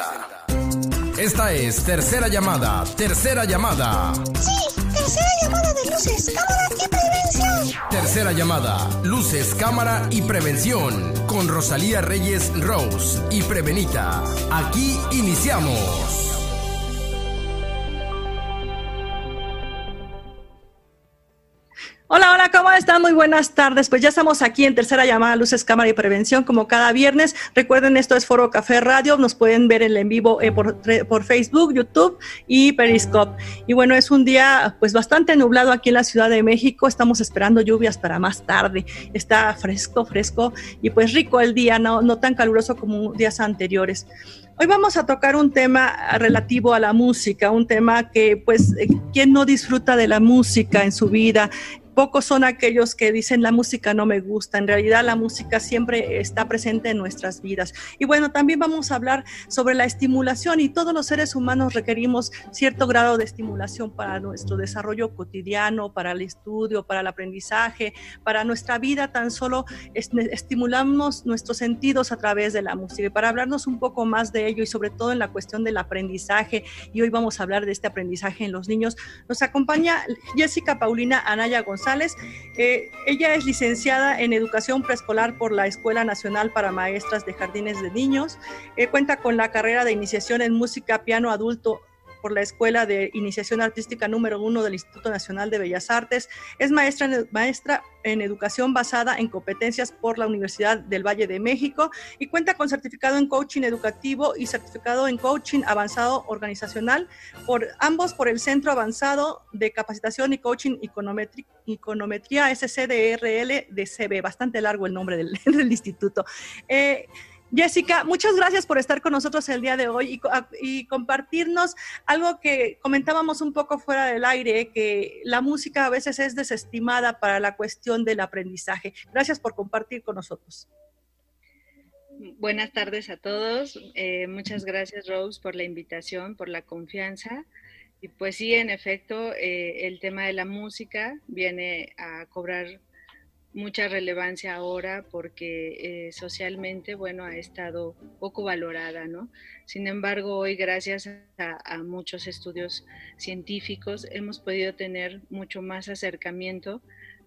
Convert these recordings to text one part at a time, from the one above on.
presenta. Esta es tercera llamada, tercera llamada. Sí, tercera llamada de luces, cámara y prevención. Tercera llamada, luces, cámara y prevención. Con Rosalía Reyes Rose y Prevenita. Aquí iniciamos. Están? Muy buenas tardes. Pues ya estamos aquí en tercera llamada Luces, Cámara y Prevención, como cada viernes. Recuerden, esto es Foro Café Radio. Nos pueden ver en vivo eh, por, por, Facebook, YouTube y Periscope. Y bueno, es un día pues bastante nublado aquí en la Ciudad de México. Estamos esperando lluvias para más tarde. Está fresco, fresco y pues rico el día, no, no tan caluroso como días anteriores. Hoy vamos a tocar un tema relativo a la música, un tema que pues, eh, ¿quién no disfruta de la música en su vida? Pocos son aquellos que dicen la música no me gusta. En realidad la música siempre está presente en nuestras vidas. Y bueno, también vamos a hablar sobre la estimulación y todos los seres humanos requerimos cierto grado de estimulación para nuestro desarrollo cotidiano, para el estudio, para el aprendizaje, para nuestra vida. Tan solo estimulamos nuestros sentidos a través de la música. Y para hablarnos un poco más de ello y sobre todo en la cuestión del aprendizaje, y hoy vamos a hablar de este aprendizaje en los niños, nos acompaña Jessica Paulina Anaya González eh, ella es licenciada en Educación Preescolar por la Escuela Nacional para Maestras de Jardines de Niños. Eh, cuenta con la carrera de iniciación en música piano adulto por la Escuela de Iniciación Artística número uno del Instituto Nacional de Bellas Artes. Es maestra en, maestra en educación basada en competencias por la Universidad del Valle de México y cuenta con certificado en coaching educativo y certificado en coaching avanzado organizacional, por ambos por el Centro Avanzado de Capacitación y Coaching Econometría SCDRL de CB. Bastante largo el nombre del, del instituto. Eh, Jessica, muchas gracias por estar con nosotros el día de hoy y, compartirnos algo que comentábamos un poco fuera del aire, que la música a veces es desestimada para la cuestión del aprendizaje. Gracias por compartir con nosotros. Buenas tardes a todos. Eh, muchas gracias, Rose, por la invitación, por la confianza. Y pues sí, en efecto, eh, el tema de la música viene a cobrar mucha relevancia ahora porque eh, socialmente, bueno, ha estado poco valorada, ¿no? Sin embargo, hoy, gracias a, muchos estudios científicos, hemos podido tener mucho más acercamiento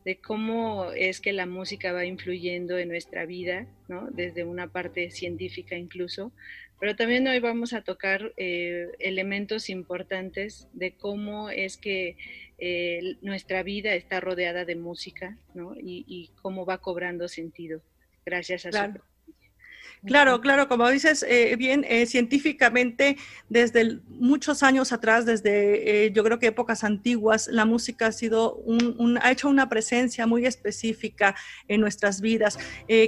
de cómo es que la música va influyendo en nuestra vida, ¿no? Desde una parte científica incluso, pero también hoy vamos a tocar eh, elementos importantes de cómo es que eh, nuestra vida está rodeada de música, ¿no? Y, cómo va cobrando sentido gracias a claro. Claro, claro, como dices eh, bien, eh, científicamente desde muchos años atrás, desde yo creo que épocas antiguas, la música ha sido un, ha hecho una presencia muy específica en nuestras vidas.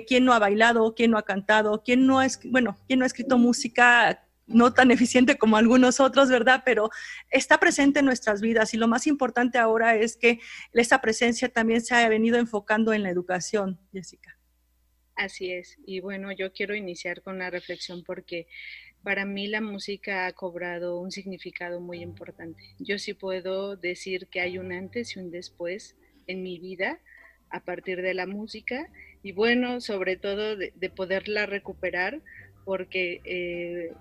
¿Quién no ha bailado? ¿Quién no ha cantado? ¿Quién no ha, bueno, quién no ha escrito música no tan eficiente como algunos otros, ¿verdad? Pero está presente en nuestras vidas y lo más importante ahora es que esa presencia también se ha venido enfocando en la educación, Jessica. Así es. Y bueno, yo quiero iniciar con una reflexión porque para mí la música ha cobrado un significado muy importante. Yo sí puedo decir que hay un antes y un después en mi vida a partir de la música y bueno, sobre todo de, poderla recuperar porque eh,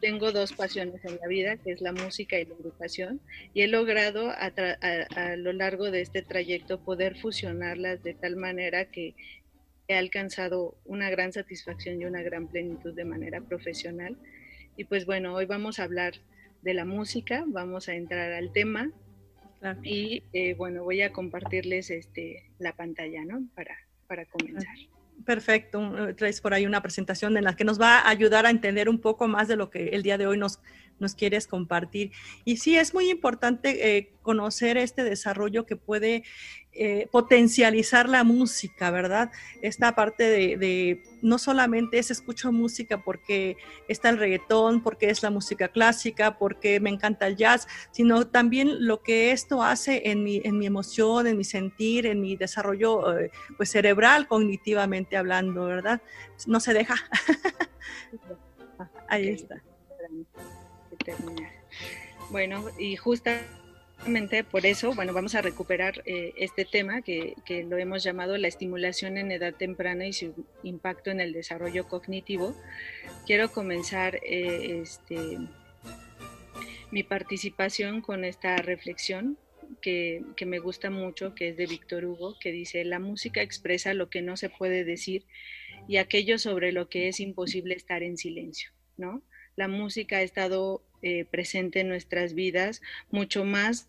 tengo dos pasiones en la vida, que es la música y la educación, y he logrado a, lo largo de este trayecto poder fusionarlas de tal manera que he alcanzado una gran satisfacción y una gran plenitud de manera profesional. Y pues bueno, hoy vamos a hablar de la música, vamos a entrar al tema y eh, bueno, voy a compartirles este, la pantalla, ¿no? Para, para comenzar. Perfecto, eh, traes por ahí una presentación en la que nos va a ayudar a entender un poco más de lo que el día de hoy nos, nos quieres compartir. Y sí, es muy importante eh, conocer este desarrollo que puede eh, potencializar la música, ¿verdad? Esta parte de, no solamente es escucho música porque está el reggaetón, porque es la música clásica, porque me encanta el jazz, sino también lo que esto hace en mi, en mi emoción, en mi sentir, en mi desarrollo eh, pues cerebral, cognitivamente hablando, ¿verdad? No se deja. Ahí está. Bueno, y justamente por eso, bueno, vamos a recuperar eh, este tema que, que, lo hemos llamado la estimulación en edad temprana y su impacto en el desarrollo cognitivo, quiero comenzar eh, este, mi participación con esta reflexión que, que, me gusta mucho, que es de Víctor Hugo, que dice, la música expresa lo que no se puede decir y aquello sobre lo que es imposible estar en silencio, ¿no? La música ha estado eh, presente en nuestras vidas mucho más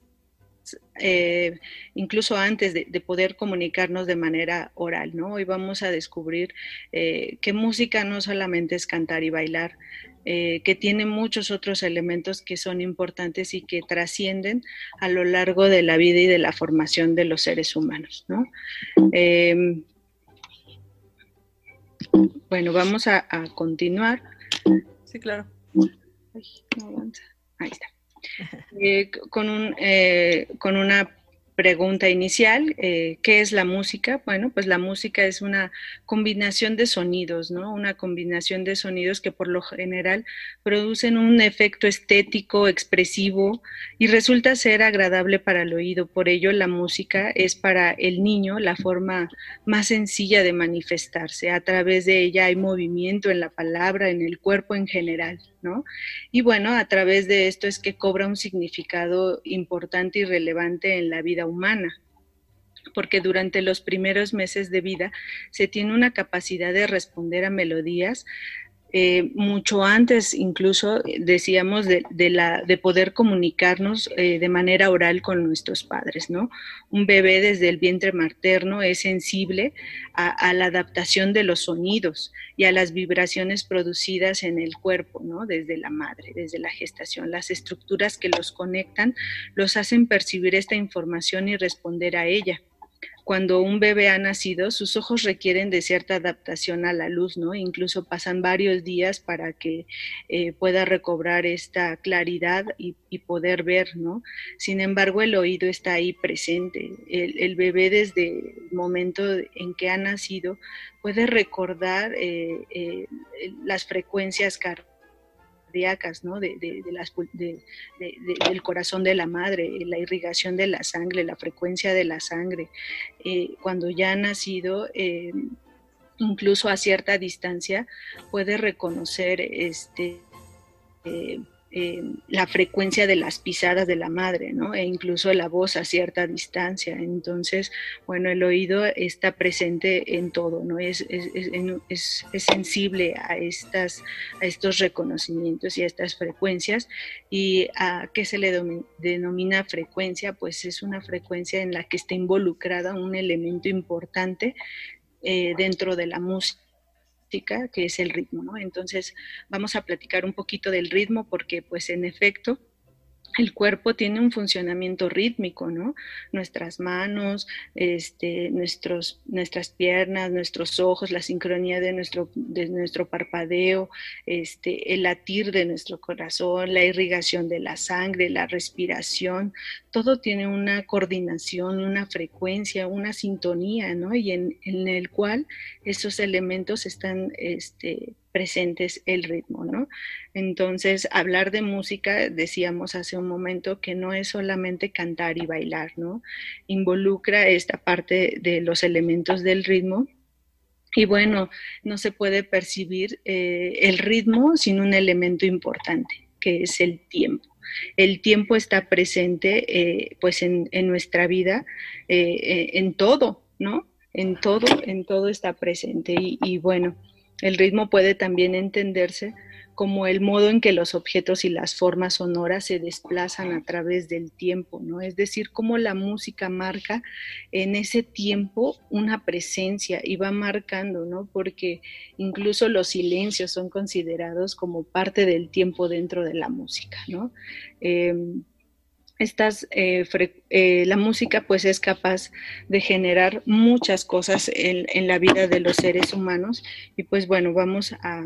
eh, incluso antes de, poder comunicarnos de manera oral, ¿no? Hoy vamos a descubrir eh, que música no solamente es cantar y bailar, eh, que tiene muchos otros elementos que son importantes y que trascienden a lo largo de la vida y de la formación de los seres humanos, ¿no? Em, bueno, vamos a, continuar. Sí, claro. Ahí está. Eh, con, un, eh, con una pregunta inicial, eh, ¿qué es la música? Bueno, pues la música es una combinación de sonidos, ¿no? Una combinación de sonidos que por lo general producen un efecto estético, expresivo y resulta ser agradable para el oído. Por ello, la música es para el niño la forma más sencilla de manifestarse. A través de ella hay movimiento en la palabra, en el cuerpo en general, ¿no? Y bueno, a través de esto es que cobra un significado importante y relevante en la vida humana porque durante los primeros meses de vida se tiene una capacidad de responder a melodías eh, mucho antes incluso eh, decíamos de, poder comunicarnos eh, de manera oral con nuestros padres, ¿no? Un bebé desde el vientre materno es sensible a, la adaptación de los sonidos y a las vibraciones producidas en el cuerpo, ¿no? Desde la madre, desde la gestación. Las estructuras que los conectan los hacen percibir esta información y responder a ella cuando un bebé ha nacido, sus ojos requieren de cierta adaptación a la luz, ¿no? Incluso pasan varios días para que eh, pueda recobrar esta claridad y, poder ver, ¿no? Sin embargo, el oído está ahí presente. El, bebé desde el momento en que ha nacido puede recordar eh, eh, las frecuencias cardíacas ¿no? De, las, del corazón de la madre, la irrigación de la sangre, la frecuencia de la sangre. Eh, cuando ya ha nacido, eh, incluso a cierta distancia, puede reconocer este, eh, eh, la frecuencia de las pisadas de la madre, ¿no? E incluso la voz a cierta distancia. Entonces, bueno, el oído está presente en todo, ¿no? Es, es, sensible a, estas, a estos reconocimientos y a estas frecuencias. ¿Y a qué se le denomina frecuencia? Pues es una frecuencia en la que está involucrada un elemento importante eh, dentro de la música que es el ritmo, ¿no? Entonces vamos a platicar un poquito del ritmo porque pues en efecto el cuerpo tiene un funcionamiento rítmico, ¿no? Nuestras manos, este, nuestros, nuestras piernas, nuestros ojos, la sincronía de nuestro, de nuestro parpadeo, este, el latir de nuestro corazón, la irrigación de la sangre, la respiración, todo tiene una coordinación, una frecuencia, una sintonía, ¿no? Y en, en el cual esos elementos están este, presentes el ritmo, ¿no? Entonces, hablar de música, decíamos hace un momento, que no es solamente cantar y bailar, ¿no? Involucra esta parte de los elementos del ritmo. Y bueno, no se puede percibir eh, el ritmo sin un elemento importante, que es el tiempo. El tiempo está presente eh, pues en, nuestra vida, eh, en todo, ¿no? En todo, en todo está presente. y bueno, el ritmo puede también entenderse como el modo en que los objetos y las formas sonoras se desplazan a través del tiempo, ¿no? Es decir, cómo la música marca en ese tiempo una presencia y va marcando, ¿no? Porque incluso los silencios son considerados como parte del tiempo dentro de la música, ¿no? Em, estas, eh, eh, la música pues es capaz de generar muchas cosas en, la vida de los seres humanos y pues bueno, vamos a,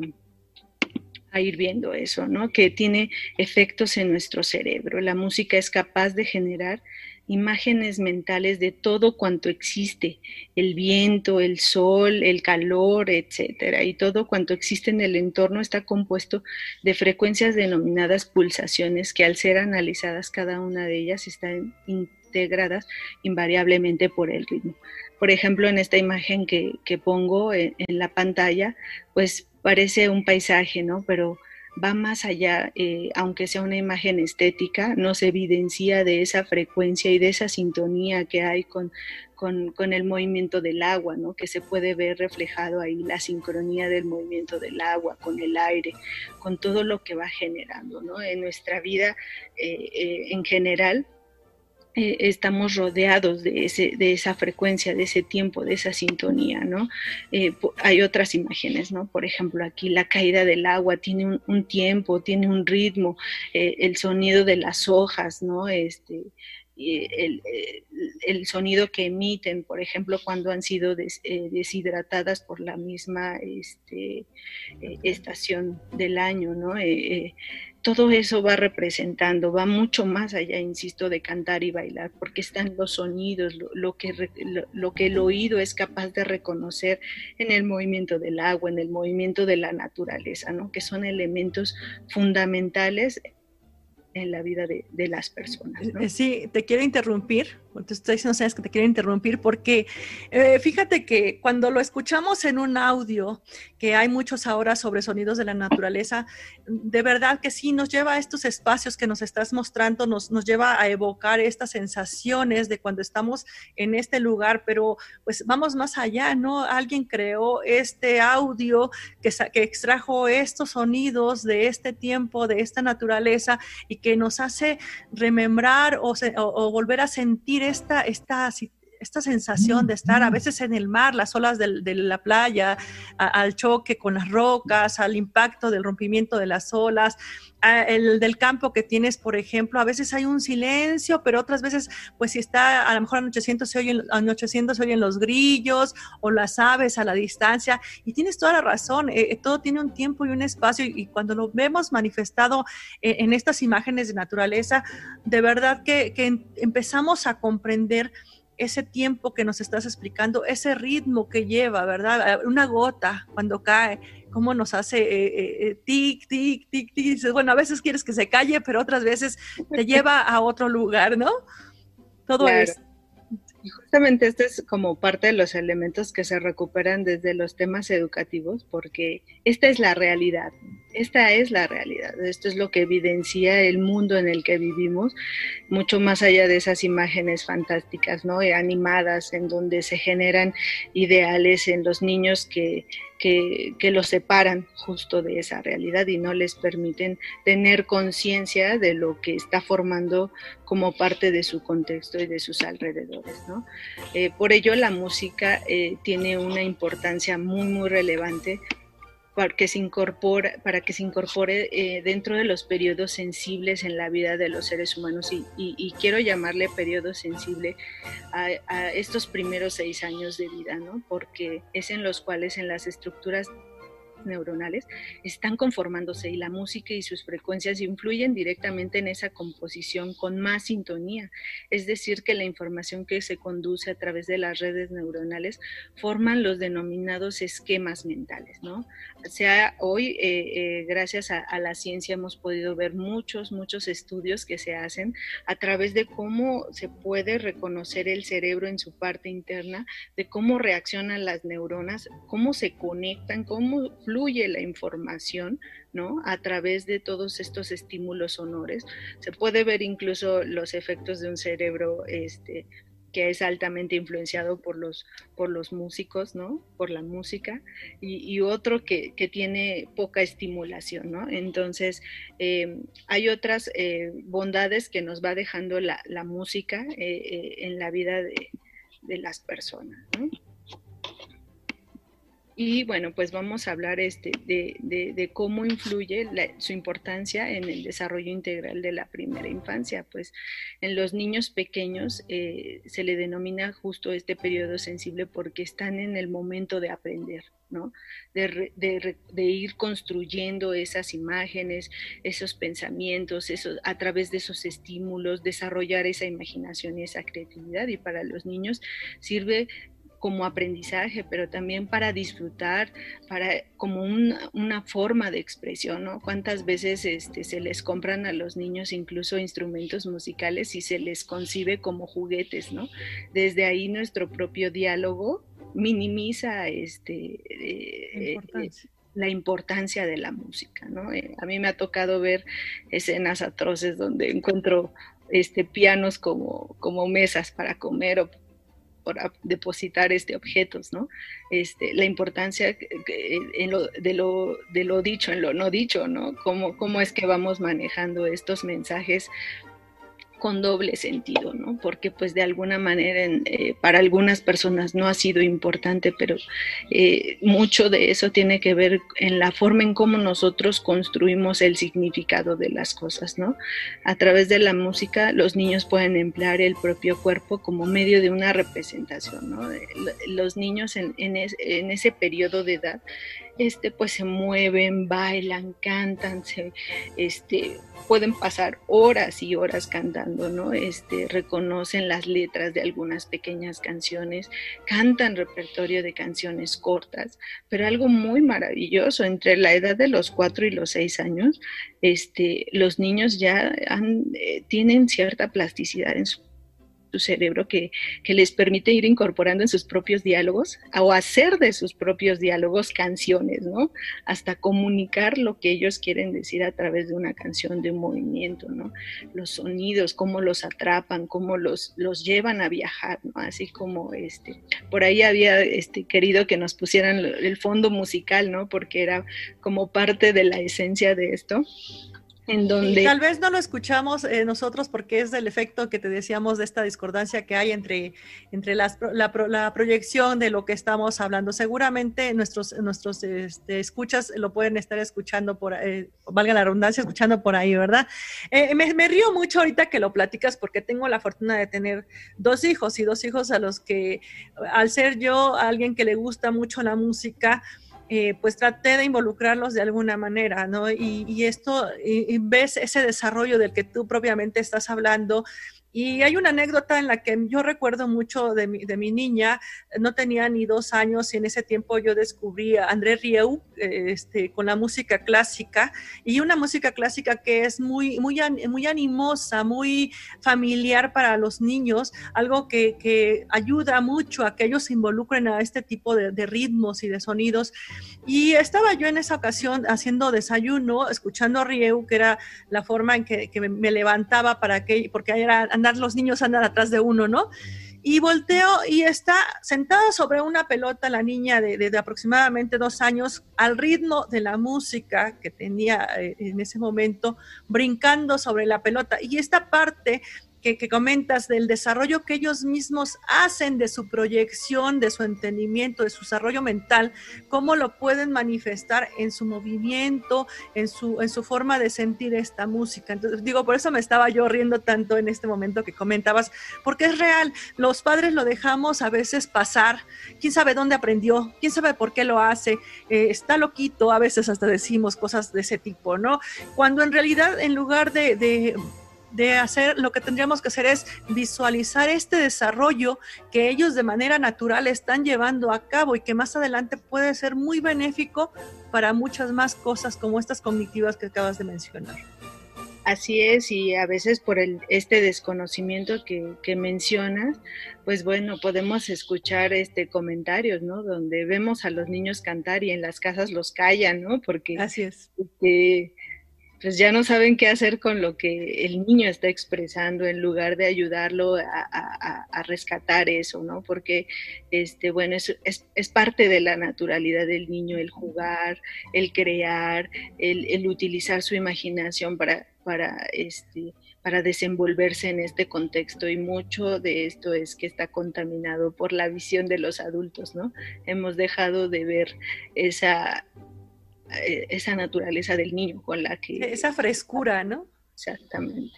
a, ir viendo eso, ¿no? Que tiene efectos en nuestro cerebro. La música es capaz de generar imágenes mentales de todo cuanto existe, el viento, el sol, el calor, etcétera, y todo cuanto existe en el entorno está compuesto de frecuencias denominadas pulsaciones que al ser analizadas cada una de ellas están integradas invariablemente por el ritmo. Por ejemplo, en esta imagen que, pongo en, la pantalla, pues parece un paisaje, ¿no? Pero va más allá, eh, aunque sea una imagen estética, nos evidencia de esa frecuencia y de esa sintonía que hay con, con, el movimiento del agua, ¿no? que se puede ver reflejado ahí la sincronía del movimiento del agua con el aire, con todo lo que va generando ¿no? en nuestra vida eh, eh, en general eh, estamos rodeados de, ese, de esa frecuencia, de ese tiempo, de esa sintonía, ¿no? Eh, hay otras imágenes, ¿no? Por ejemplo, aquí la caída del agua tiene un, tiempo, tiene un ritmo, eh, el sonido de las hojas, ¿no? Este, el, el, sonido que emiten, por ejemplo, cuando han sido deshidratadas por la misma este, estación del año, ¿no? Todo eso va representando, va mucho más allá, insisto, de cantar y bailar, porque están los sonidos, lo, que, lo, que el oído es capaz de reconocer en el movimiento del agua, en el movimiento de la naturaleza, ¿no? que son elementos fundamentales en la vida de, las personas. Eh, sí, te quiero interrumpir, te estoy diciendo, sabes que te quiero interrumpir porque eh, fíjate que cuando lo escuchamos en un audio, que hay muchos ahora sobre sonidos de la naturaleza, de verdad que sí nos lleva a estos espacios que nos estás mostrando, nos, nos lleva a evocar estas sensaciones de cuando estamos en este lugar, pero pues vamos más allá, ¿no? Alguien creó este audio que, que extrajo estos sonidos de este tiempo, de esta naturaleza y que nos hace remembrar o, volver a sentir esta, esta, esta sensación de estar a veces en el mar, las olas de, la playa, al choque con las rocas, al impacto del rompimiento de las olas, el del campo que tienes, por ejemplo, a veces hay un silencio, pero otras veces, pues si está a lo mejor anocheciendo se oyen, anocheciendo se oyen los grillos o las aves a la distancia, y tienes toda la razón, eh, eh, todo tiene un tiempo y un espacio, y, cuando lo vemos manifestado eh, en estas imágenes de naturaleza, de verdad que, que empezamos a comprender ese tiempo que nos estás explicando, ese ritmo que lleva, ¿verdad? Una gota cuando cae, cómo nos hace eh, eh, tic, tic, tic, tic. Dices, bueno, a veces quieres que se calle, pero otras veces te lleva a otro lugar, ¿no? Todo eso. Y justamente este es como parte de los elementos que se recuperan desde los temas educativos, porque esta es la realidad, esta es la realidad, esto es lo que evidencia el mundo en el que vivimos, mucho más allá de esas imágenes fantásticas, ¿no? Animadas, en donde se generan ideales en los niños que que, los separan justo de esa realidad y no les permiten tener conciencia de lo que está formando como parte de su contexto y de sus alrededores. Eh, por ello la música eh, tiene una importancia muy, muy relevante para que se incorpore, para que se incorpore eh, dentro de los periodos sensibles en la vida de los seres humanos y, quiero llamarle periodo sensible a, a, estos primeros seis años de vida, ¿no? Porque es en los cuales en las estructuras neuronales están conformándose y la música y sus frecuencias influyen directamente en esa composición con más sintonía. Es decir, que la información que se conduce a través de las redes neuronales forman los denominados esquemas mentales, ¿no? O sea, hoy, eh, eh, gracias a, a, la ciencia, hemos podido ver muchos, muchos estudios que se hacen a través de cómo se puede reconocer el cerebro en su parte interna, de cómo reaccionan las neuronas, cómo se conectan, cómo fluye la información, ¿no? A través de todos estos estímulos sonores. Se puede ver incluso los efectos de un cerebro este, que es altamente influenciado por los, por los músicos, ¿no? Por la música, y, otro que, tiene poca estimulación, ¿no? Entonces, eh, hay otras eh, bondades que nos va dejando la, música eh, en la vida de, de las personas. Y bueno, pues vamos a hablar este, de, cómo influye su importancia en el desarrollo integral de la primera infancia. Pues en los niños pequeños eh, se le denomina justo este periodo sensible porque están en el momento de aprender, ¿no? De, de, ir construyendo esas imágenes, esos pensamientos, a través de esos estímulos, desarrollar esa imaginación y esa creatividad. Y para los niños sirve como aprendizaje, pero también para disfrutar, para como una, forma de expresión, ¿no? ¿Cuántas veces este, se les compran a los niños incluso instrumentos musicales y se les concibe como juguetes, ¿no? Desde ahí nuestro propio diálogo minimiza este, eh, eh, la importancia de la música, ¿no? Eh, a mí me ha tocado ver escenas atroces donde encuentro este, pianos como, como mesas para comer o para depositar este, objetos, ¿no? Este, la importancia de, lo, de lo dicho, en lo no dicho, ¿no? Cómo, cómo es que vamos manejando estos mensajes con doble sentido, ¿no? Porque pues de alguna manera eh, para algunas personas no ha sido importante, pero eh, mucho de eso tiene que ver en la forma en cómo nosotros construimos el significado de las cosas, ¿no? A través de la música los niños pueden emplear el propio cuerpo como medio de una representación, ¿no? Los niños en, en, en ese periodo de edad este, pues se mueven, bailan, cantan, se, este, pueden pasar horas y horas cantando, ¿no? Este, reconocen las letras de algunas pequeñas canciones, cantan repertorio de canciones cortas, pero algo muy maravilloso, entre la edad de los cuatro y los seis años, este, los niños ya eh, tienen cierta plasticidad en su cerebro que, les permite ir incorporando en sus propios diálogos o hacer de sus propios diálogos canciones, ¿no? Hasta comunicar lo que ellos quieren decir a través de una canción, de un movimiento, ¿no? Los sonidos, cómo los atrapan, cómo los, los llevan a viajar, ¿no? Así como este, por ahí había este, querido que nos pusieran el fondo musical, ¿no? Porque era como parte de la esencia de esto donde... tal vez no lo escuchamos eh, nosotros porque es el efecto que te decíamos de esta discordancia que hay entre, entre la, la, proyección de lo que estamos hablando. Seguramente nuestros, nuestros este, escuchas lo pueden estar escuchando por, eh, valga la redundancia, escuchando por ahí, ¿verdad? Eh, me, me, río mucho ahorita que lo platicas porque tengo la fortuna de tener dos hijos y dos hijos a los que, al ser yo alguien que le gusta mucho la música, eh, pues traté de involucrarlos de alguna manera, ¿no? Y, esto, y ves ese desarrollo del que tú propiamente estás hablando, y hay una anécdota en la que yo recuerdo mucho de mi, de mi niña, no tenía ni dos años y en ese tiempo yo descubrí a André Rieu este, con la música clásica y una música clásica que es muy, muy, muy animosa, muy familiar para los niños, algo que, que ayuda mucho a que ellos se involucren a este tipo de, de ritmos y de sonidos. Y estaba yo en esa ocasión haciendo desayuno, escuchando a Rieu, que era la forma en que, que me levantaba para que, porque era los niños andan atrás de uno, ¿no? Y volteo y está sentada sobre una pelota la niña de, aproximadamente dos años al ritmo de la música que tenía eh, en ese momento, brincando sobre la pelota. Y esta parte que, comentas del desarrollo que ellos mismos hacen de su proyección, de su entendimiento, de su desarrollo mental, cómo lo pueden manifestar en su movimiento, en su, en su forma de sentir esta música. Entonces, digo, por eso me estaba yo riendo tanto en este momento que comentabas, porque es real, los padres lo dejamos a veces pasar, quién sabe dónde aprendió, quién sabe por qué lo hace, eh, está loquito, a veces hasta decimos cosas de ese tipo, ¿no? Cuando en realidad en lugar de de hacer, lo que tendríamos que hacer es visualizar este desarrollo que ellos de manera natural están llevando a cabo y que más adelante puede ser muy benéfico para muchas más cosas como estas cognitivas que acabas de mencionar. Así es, y a veces por el, este desconocimiento que, que, mencionas, pues bueno, podemos escuchar este comentarios, ¿no? Donde vemos a los niños cantar y en las casas los callan, ¿no? Porque Así es. Este, pues ya no saben qué hacer con lo que el niño está expresando en lugar de ayudarlo a, rescatar eso, ¿no? Porque, este, bueno, es, parte de la naturalidad del niño el jugar, el crear, el, utilizar su imaginación para, para, este, para desenvolverse en este contexto y mucho de esto es que está contaminado por la visión de los adultos, ¿no? Hemos dejado de ver esa esa naturaleza del niño con la que... Esa frescura, ¿no? Exactamente.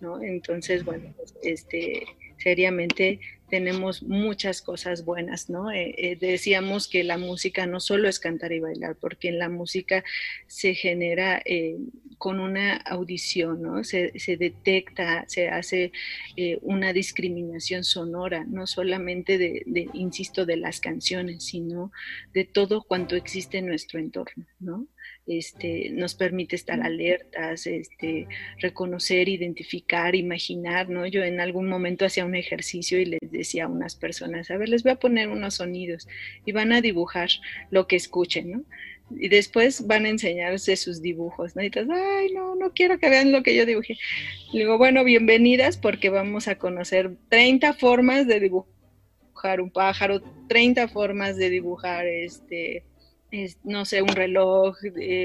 ¿no? Entonces, bueno, pues, este, seriamente tenemos muchas cosas buenas, ¿no? Eh, eh, decíamos que la música no solo es cantar y bailar, porque en la música se genera eh, con una audición, ¿no? Se, detecta, se hace una discriminación sonora, no solamente de, de, insisto, de las canciones, sino de todo cuanto existe en nuestro entorno, ¿no? Este, nos permite estar alertas, este, reconocer, identificar, imaginar, ¿no? Yo en algún momento hacía un ejercicio y les decía a unas personas, a ver, les voy a poner unos sonidos y van a dibujar lo que escuchen, ¿no? y después van a enseñarse sus dibujos, ¿no? Y entonces, ay, no, no quiero que vean lo que yo dibujé. Le digo, bueno, bienvenidas porque vamos a conocer 30 formas de dibujar un pájaro, 30 formas de dibujar este no sé, un reloj,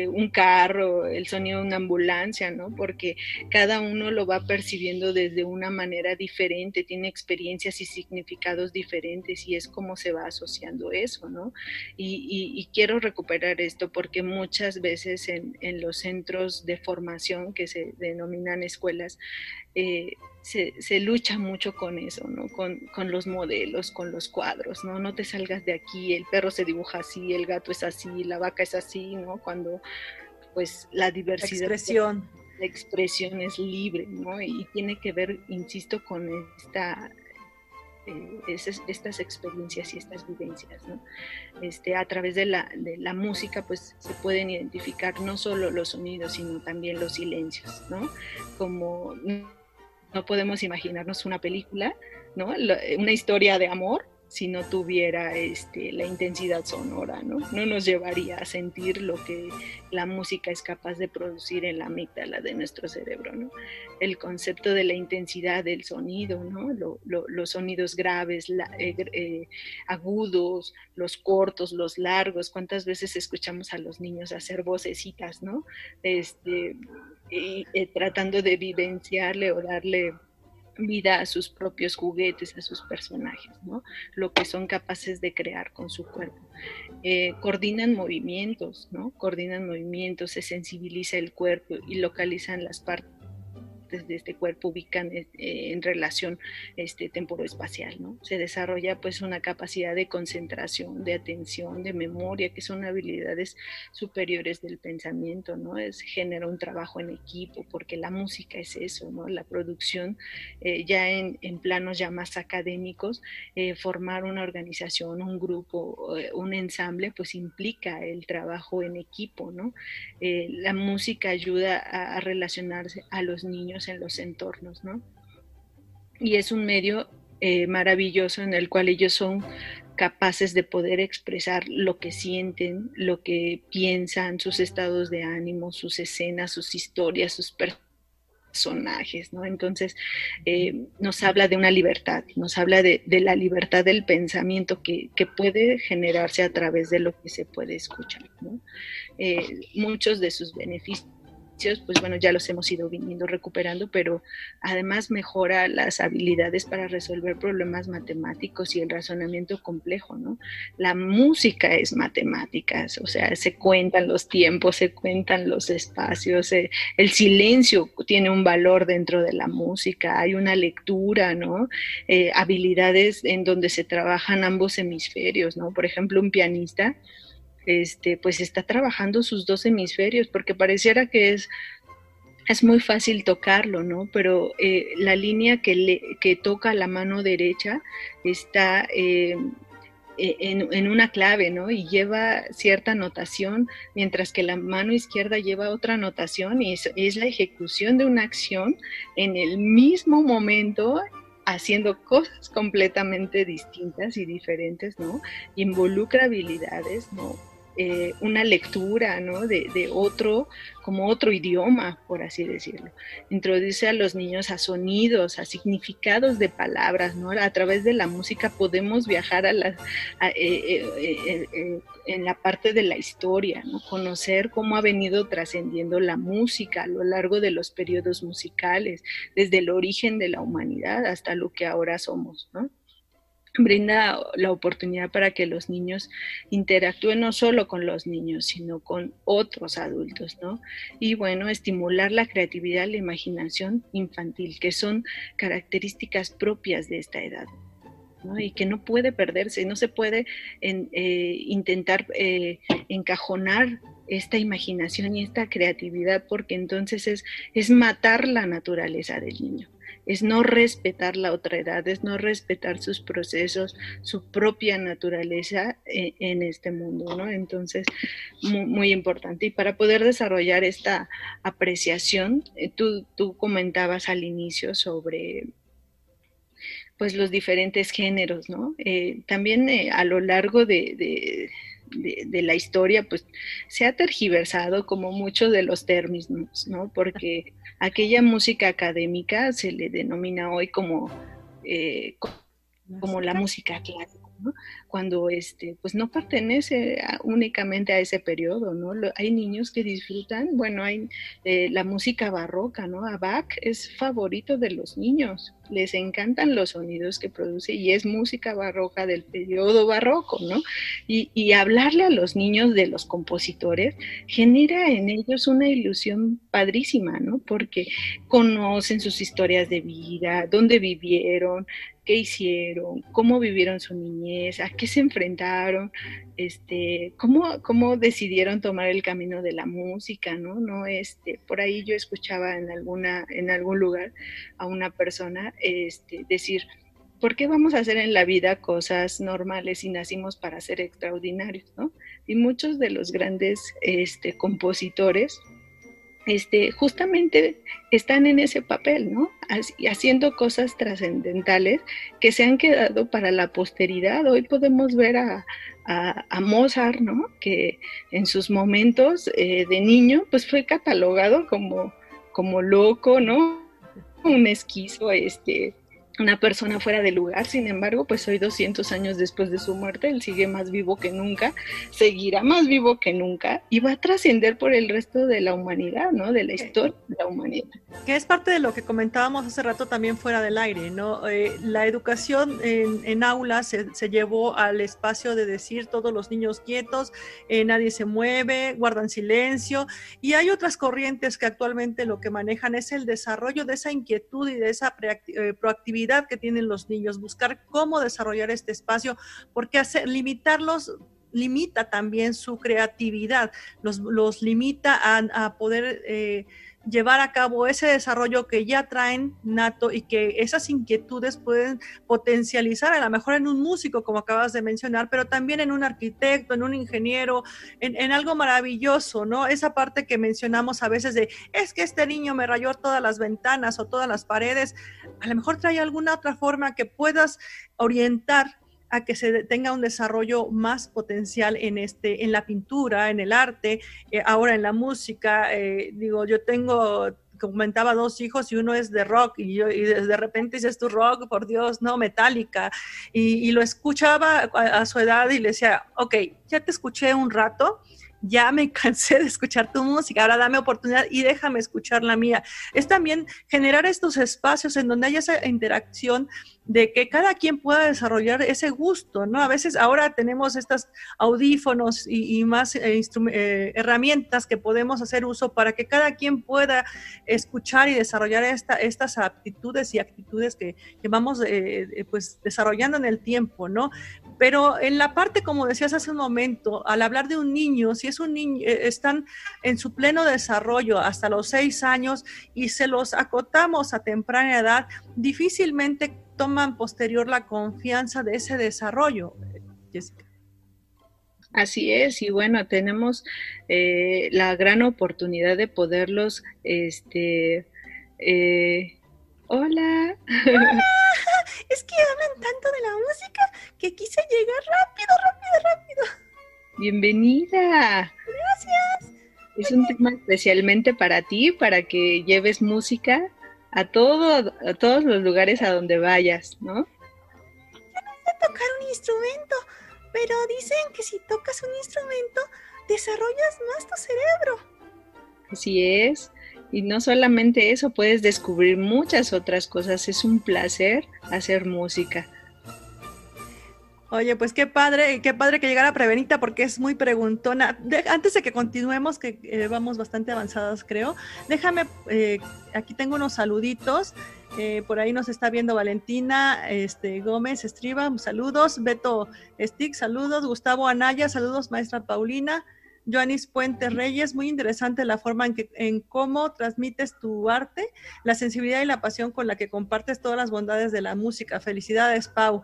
un carro, el sonido de una ambulancia, ¿no? Porque cada uno lo va percibiendo desde una manera diferente, tiene experiencias y significados diferentes y es como se va asociando eso, ¿no? Y, quiero recuperar esto porque muchas veces en, en, los centros de formación que se denominan escuelas, eh, se, lucha mucho con eso, ¿no? Con, los modelos, con los cuadros, ¿no? No te salgas de aquí, el perro se dibuja así, el gato es así, la vaca es así, ¿no? Cuando pues la diversidad... La expresión. La expresión es libre, ¿no? Y tiene que ver, insisto, con esta eh, estas experiencias y estas vivencias. ¿no? Este, a través de la, de la, música pues se pueden identificar no solo los sonidos, sino también los silencios, ¿no? Como no podemos imaginarnos una película, ¿no? una historia de amor si no tuviera este, la intensidad sonora, ¿no? No nos llevaría a sentir lo que la música es capaz de producir en la amígdala de nuestro cerebro, ¿no? El concepto de la intensidad del sonido, ¿no? los sonidos graves, eh, eh, agudos, los cortos, los largos. ¿Cuántas veces escuchamos a los niños hacer vocecitas, ¿no? Este, y, eh, tratando de vivenciarle o darle vida a sus propios juguetes, a sus personajes, ¿no? Lo que son capaces de crear con su cuerpo. Eh, coordinan movimientos, ¿no? Coordinan movimientos, se sensibiliza el cuerpo y localizan las partes de este cuerpo ubican eh, en relación este, temporoespacial, ¿no? Se desarrolla pues una capacidad de concentración, de atención, de memoria, que son habilidades superiores del pensamiento, ¿no? Es, genera un trabajo en equipo, porque la música es eso, ¿no? La producción, eh, ya en, planos ya más académicos, eh, formar una organización, un grupo, un ensamble, pues implica el trabajo en equipo, ¿no? la música ayuda a relacionarse a los niños en los entornos, ¿no? Y es un medio eh, maravilloso en el cual ellos son capaces de poder expresar lo que sienten, lo que piensan, sus estados de ánimo, sus escenas, sus historias, sus personajes, ¿no? Entonces, eh, nos habla de una libertad, nos habla de, la libertad del pensamiento que, puede generarse a través de lo que se puede escuchar, ¿no? Eh, muchos de sus beneficios pues bueno, ya los hemos ido viniendo recuperando, pero además mejora las habilidades para resolver problemas matemáticos y el razonamiento complejo, ¿no? La música es matemáticas, o sea, se cuentan los tiempos, se cuentan los espacios, eh, el silencio tiene un valor dentro de la música, hay una lectura, ¿no? Eh, habilidades en donde se trabajan ambos hemisferios, ¿no? Por ejemplo, un pianista este, pues está trabajando sus dos hemisferios, porque pareciera que es, es muy fácil tocarlo, ¿no? Pero eh, la línea que, le, que toca la mano derecha está eh, e, en, una clave, ¿no? Y lleva cierta notación, mientras que la mano izquierda lleva otra notación y es, es la ejecución de una acción en el mismo momento haciendo cosas completamente distintas y diferentes, ¿no? Involucra habilidades, ¿no? Eh, una lectura ¿no? de, otro, como otro idioma, por así decirlo. Introduce a los niños a sonidos, a significados de palabras, ¿no? A través de la música podemos viajar a la, eh, eh, en la parte de la historia, ¿no? Conocer cómo ha venido trascendiendo la música a lo largo de los periodos musicales, desde el origen de la humanidad hasta lo que ahora somos, ¿no? Brinda la oportunidad para que los niños interactúen no solo con los niños, sino con otros adultos, ¿no? Y bueno, estimular la creatividad la imaginación infantil, que son características propias de esta edad. ¿no? y que no puede perderse, no se puede eh, intentar eh, encajonar esta imaginación y esta creatividad porque entonces es, es matar la naturaleza del niño es no respetar la otra edad, es no respetar sus procesos, su propia naturaleza eh, en, este mundo, ¿no? Entonces, muy, importante. Y para poder desarrollar esta apreciación, eh, tú, tú comentabas al inicio sobre pues los diferentes géneros, ¿no? Eh, también a lo largo de, de, la historia, pues se ha tergiversado como muchos de los términos, ¿no? Porque aquella música académica se le denomina hoy como, eh, como la música clásica cuando este, pues no pertenece únicamente a ese periodo, ¿no? hay niños que disfrutan, bueno, hay eh, la música barroca, ¿no? A Bach es favorito de los niños, les encantan los sonidos que produce y es música barroca del periodo barroco, ¿no? Y, y hablarle a los niños de los compositores genera en ellos una ilusión padrísima, ¿no? Porque conocen sus historias de vida, dónde vivieron, qué hicieron, cómo vivieron su niñez, a qué se enfrentaron, este, cómo, cómo decidieron tomar el camino de la música, ¿no? No, este, por ahí yo escuchaba en alguna, en algún lugar a una persona este, decir, ¿por qué vamos a hacer en la vida cosas normales y nacimos para ser extraordinarios, ¿no? Y muchos de los grandes este, compositores este, justamente están en ese papel, ¿no? Haciendo cosas trascendentales que se han quedado para la posteridad. Hoy podemos ver a, Mozart, ¿no? Que en sus momentos eh, de niño, pues fue catalogado como, como loco, ¿no? Un esquizo, este, una persona fuera de lugar, sin embargo, pues hoy 200 años después de su muerte, él sigue más vivo que nunca, seguirá más vivo que nunca y va a trascender por el resto de la humanidad, ¿no? De la historia de la humanidad. Que es parte de lo que comentábamos hace rato también fuera del aire, ¿no? Eh, la educación en, aulas se, llevó al espacio de decir todos los niños quietos, eh, nadie se mueve, guardan silencio y hay otras corrientes que actualmente lo que manejan es el desarrollo de esa inquietud y de esa eh, proactividad que tienen los niños, buscar cómo desarrollar este espacio, porque hacer, limitarlos limita también su creatividad, los, los limita a, poder... Eh, llevar a cabo ese desarrollo que ya traen nato y que esas inquietudes pueden potencializar a lo mejor en un músico, como acabas de mencionar, pero también en un arquitecto, en un ingeniero, en, algo maravilloso, ¿no? Esa parte que mencionamos a veces de, es que este niño me rayó todas las ventanas o todas las paredes, a lo mejor trae alguna otra forma que puedas orientar a que se tenga un desarrollo más potencial en este, en la pintura, en el arte, eh, ahora en la música. Eh, digo, yo tengo comentaba dos hijos y uno es de rock y, yo, y de repente dices tu rock, por Dios, no, metálica. Y, lo escuchaba a, a, su edad y le decía, ok, ya te escuché un rato, ya me cansé de escuchar tu música, ahora dame oportunidad y déjame escuchar la mía. Es también generar estos espacios en donde haya esa interacción de que cada quien pueda desarrollar ese gusto, ¿no? A veces ahora tenemos estos audífonos y, más eh, eh, herramientas que podemos hacer uso para que cada quien pueda escuchar y desarrollar esta, estas aptitudes y actitudes que, vamos eh, pues desarrollando en el tiempo, ¿no? Pero en la parte, como decías hace un momento, al hablar de un niño, si es un niño, están en su pleno desarrollo hasta los seis años y se los acotamos a temprana edad, difícilmente toman posterior la confianza de ese desarrollo, Jessica. Así es, y bueno, tenemos eh, la gran oportunidad de poderlos, este, eh, hola. hola. Es que hablan tanto de la música que quise llegar rápido, rápido, rápido. Bienvenida. Gracias. Es un tema especialmente para ti, para que lleves música a, todo, a todos los lugares a donde vayas, ¿no? Yo no sé tocar un instrumento, pero dicen que si tocas un instrumento, desarrollas más tu cerebro. Así es. Y no solamente eso, puedes descubrir muchas otras cosas. Es un placer hacer música. Oye, pues qué padre, qué padre que llegara Prevenita porque es muy preguntona. antes de que continuemos, que eh, vamos bastante avanzadas, creo, déjame, eh, aquí tengo unos saluditos. Eh, por ahí nos está viendo Valentina este, Gómez Estriba, saludos. Beto Stick, saludos. Gustavo Anaya, saludos, maestra Paulina. Joanis Puente Reyes, muy interesante la forma en, que, en cómo transmites tu arte, la sensibilidad y la pasión con la que compartes todas las bondades de la música. Felicidades, Pau.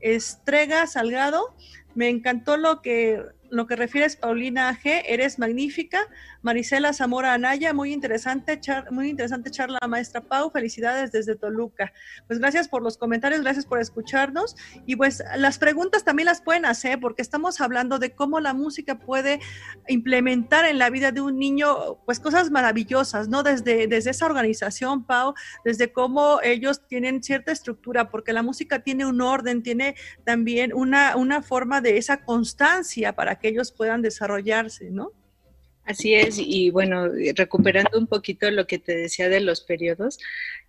Estrega Salgado, me encantó lo que lo que refieres, Paulina G, eres magnífica. Marisela Zamora Anaya, muy interesante, muy interesante charla, maestra Pau. Felicidades desde Toluca. Pues gracias por los comentarios, gracias por escucharnos. Y pues las preguntas también las pueden hacer porque estamos hablando de cómo la música puede implementar en la vida de un niño, pues cosas maravillosas, ¿no? Desde, desde esa organización, Pau, desde cómo ellos tienen cierta estructura, porque la música tiene un orden, tiene también una, una forma de esa constancia para que ellos puedan desarrollarse, ¿no? Así es, y bueno, recuperando un poquito lo que te decía de los periodos,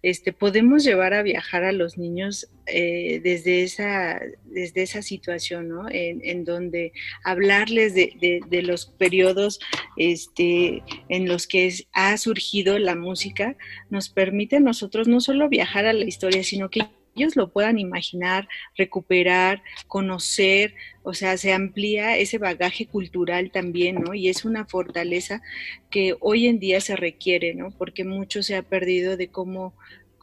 este, podemos llevar a viajar a los niños eh, desde, esa, desde esa situación, ¿no? En, donde hablarles de, los periodos este, en los que ha surgido la música nos permite a nosotros no solo viajar a la historia, sino que ellos lo puedan imaginar, recuperar, conocer, o sea, se amplía ese bagaje cultural también, ¿no? Y es una fortaleza que hoy en día se requiere, ¿no? Porque mucho se ha perdido de cómo,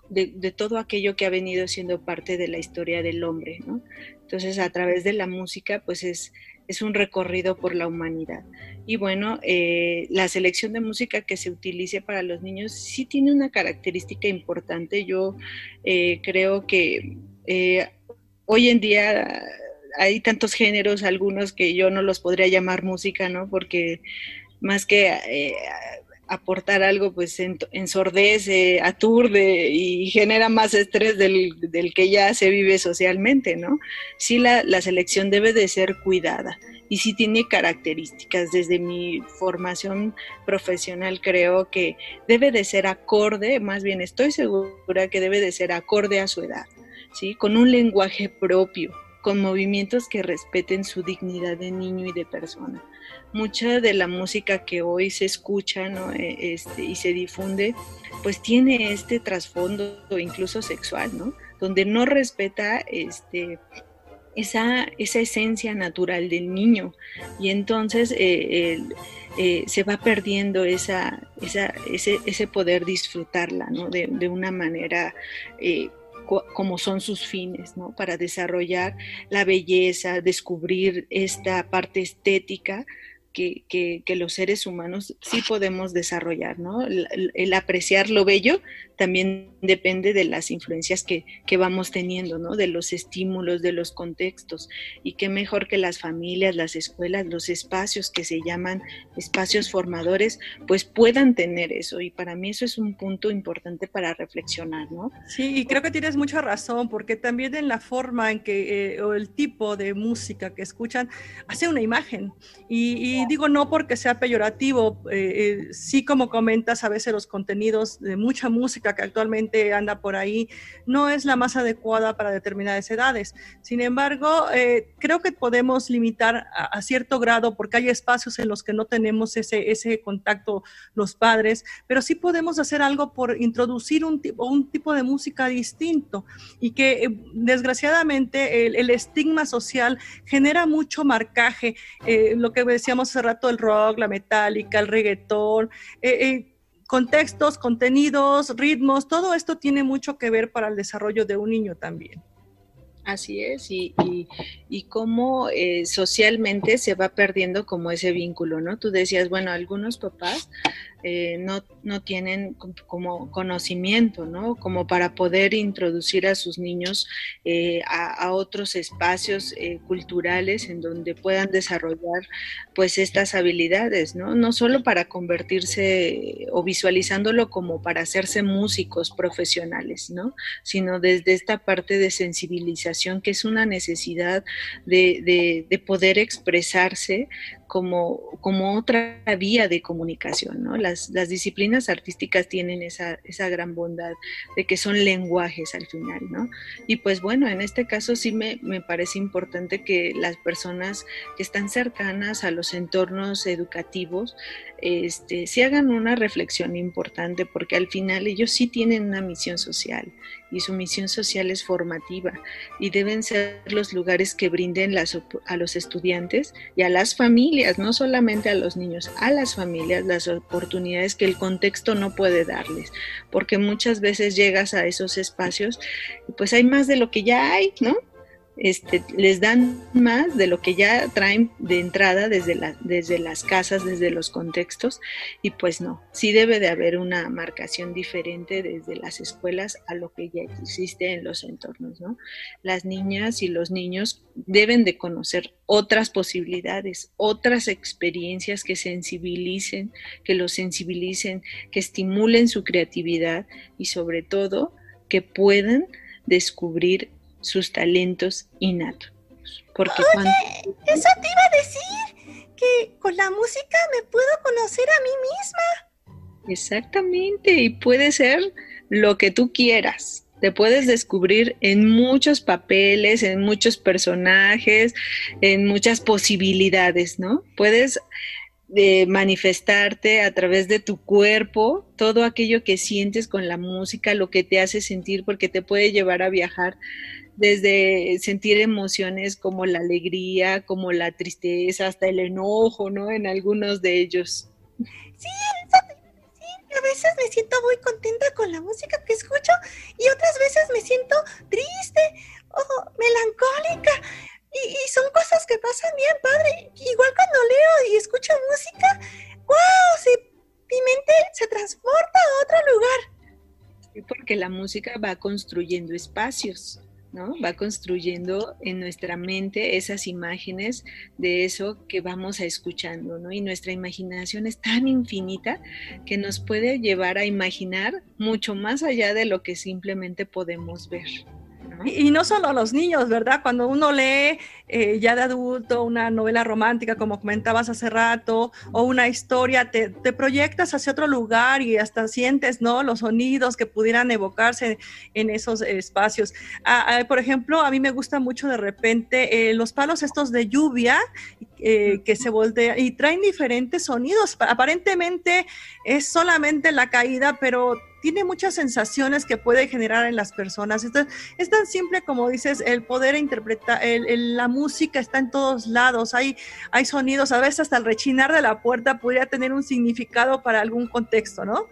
de, de todo aquello que ha venido siendo parte de la historia del hombre, ¿no? Entonces, a través de la música, pues es, es un recorrido por la humanidad. Y bueno, eh, la selección de música que se utilice para los niños sí tiene una característica importante. Yo eh, creo que eh, hoy en día hay tantos géneros, algunos que yo no los podría llamar música, ¿no? Porque más que aportar algo, pues ensordece, aturde y genera más estrés del, que ya se vive socialmente, ¿no? Sí, la, la, selección debe de ser cuidada y sí tiene características. Desde mi formación profesional creo que debe de ser acorde, más bien estoy segura que debe de ser acorde a su edad, ¿sí? Con un lenguaje propio, con movimientos que respeten su dignidad de niño y de persona mucha de la música que hoy se escucha e, este, y se difunde, pues tiene este trasfondo incluso sexual, ¿no? Donde no respeta este, esa, esa esencia natural del niño y entonces eh, eh, se va perdiendo esa, esa, ese, ese, poder disfrutarla ¿no? de, de una manera eh, como son sus fines, ¿no? Para desarrollar la belleza, descubrir esta parte estética que, que, los seres humanos sí podemos desarrollar, ¿no? El, apreciar lo bello también depende de las influencias que, que, vamos teniendo, ¿no? De los estímulos, de los contextos. Y qué mejor que las familias, las escuelas, los espacios que se llaman espacios formadores, pues puedan tener eso. Y para mí eso es un punto importante para reflexionar, ¿no? Sí, y creo que tienes mucha razón, porque también en la forma en que, eh, o el tipo de música que escuchan, hace una imagen. y y digo no porque sea peyorativo, eh, eh, sí como comentas, a veces los contenidos de mucha música que actualmente anda por ahí no es la más adecuada para determinadas edades. Sin embargo, eh, creo que podemos limitar a, cierto grado porque hay espacios en los que no tenemos ese, ese contacto los padres, pero sí podemos hacer algo por introducir un, un tipo de música distinto y que desgraciadamente el, estigma social genera mucho marcaje, lo que decíamos hace rato el rock, la metálica, el reggaetón, eh, eh, contextos, contenidos, ritmos, todo esto tiene mucho que ver para el desarrollo de un niño también. Así es, y, y, cómo eh, socialmente se va perdiendo como ese vínculo, ¿no? Tú decías, bueno, algunos papás eh, no, no, tienen como conocimiento, ¿no? Como para poder introducir a sus niños eh, a, otros espacios culturales en donde puedan desarrollar pues estas habilidades, ¿no? No solo para convertirse o visualizándolo como para hacerse músicos profesionales, ¿no? Sino desde esta parte de sensibilización que es una necesidad de, de, de poder expresarse como, otra vía de comunicación. Las, disciplinas artísticas tienen esa, gran bondad de que son lenguajes al final. Y pues bueno, en este caso sí me, me parece importante que las personas que están cercanas a los entornos educativos este, se hagan una reflexión importante porque al final ellos sí tienen una misión social y su misión social es formativa y deben ser los lugares que brinden a los estudiantes y a las familias, no solamente a los niños, a las familias las oportunidades que el contexto no puede darles, porque muchas veces llegas a esos espacios y pues hay más de lo que ya hay, ¿no? Este, les dan más de lo que ya traen de entrada desde, desde las casas, desde los contextos, y pues no, sí debe de haber una marcación diferente desde las escuelas a lo que ya existe en los entornos, ¿no? Las niñas y los niños deben de conocer otras posibilidades, otras experiencias que sensibilicen, que los sensibilicen, que estimulen su creatividad y sobre todo que puedan descubrir sus talentos innatos. Porque Oye, eso te iba a decir, que con la música me puedo conocer a mí misma. Exactamente, y puede ser lo que tú quieras. Te puedes descubrir en muchos papeles, en muchos personajes, en muchas posibilidades, ¿no? Puedes de manifestarte a través de tu cuerpo, todo aquello que sientes con la música, lo que te hace sentir, porque te puede llevar a viajar desde sentir emociones como la alegría, como la tristeza, hasta el enojo, ¿no? En algunos de ellos. Sí, sí, a veces me siento muy contenta con la música que escucho y otras veces me siento triste o melancólica. Y, son cosas que pasan bien, padre. Igual cuando leo y escucho música, ¡wow! mi mente se transporta a otro lugar. Sí, porque la música va construyendo espacios. ¿No? Va construyendo en nuestra mente esas imágenes de eso que vamos a escuchando, ¿no? Y nuestra imaginación es tan infinita que nos puede llevar a imaginar mucho más allá de lo que simplemente podemos ver. Y, no solo los niños, ¿verdad? Cuando uno lee eh, ya de adulto una novela romántica, como comentabas hace rato, o una historia, te, proyectas hacia otro lugar y hasta sientes, ¿no? Los sonidos que pudieran evocarse en esos espacios. Por ejemplo, a mí me gusta mucho de repente eh, los palos estos de lluvia eh, que se voltean y traen diferentes sonidos. Aparentemente es solamente la caída, pero tiene muchas sensaciones que puede generar en las personas. Es tan, simple como dices, el poder interpretar, la música está en todos lados, hay, hay sonidos, a veces hasta el rechinar de la puerta podría tener un significado para algún contexto, ¿no?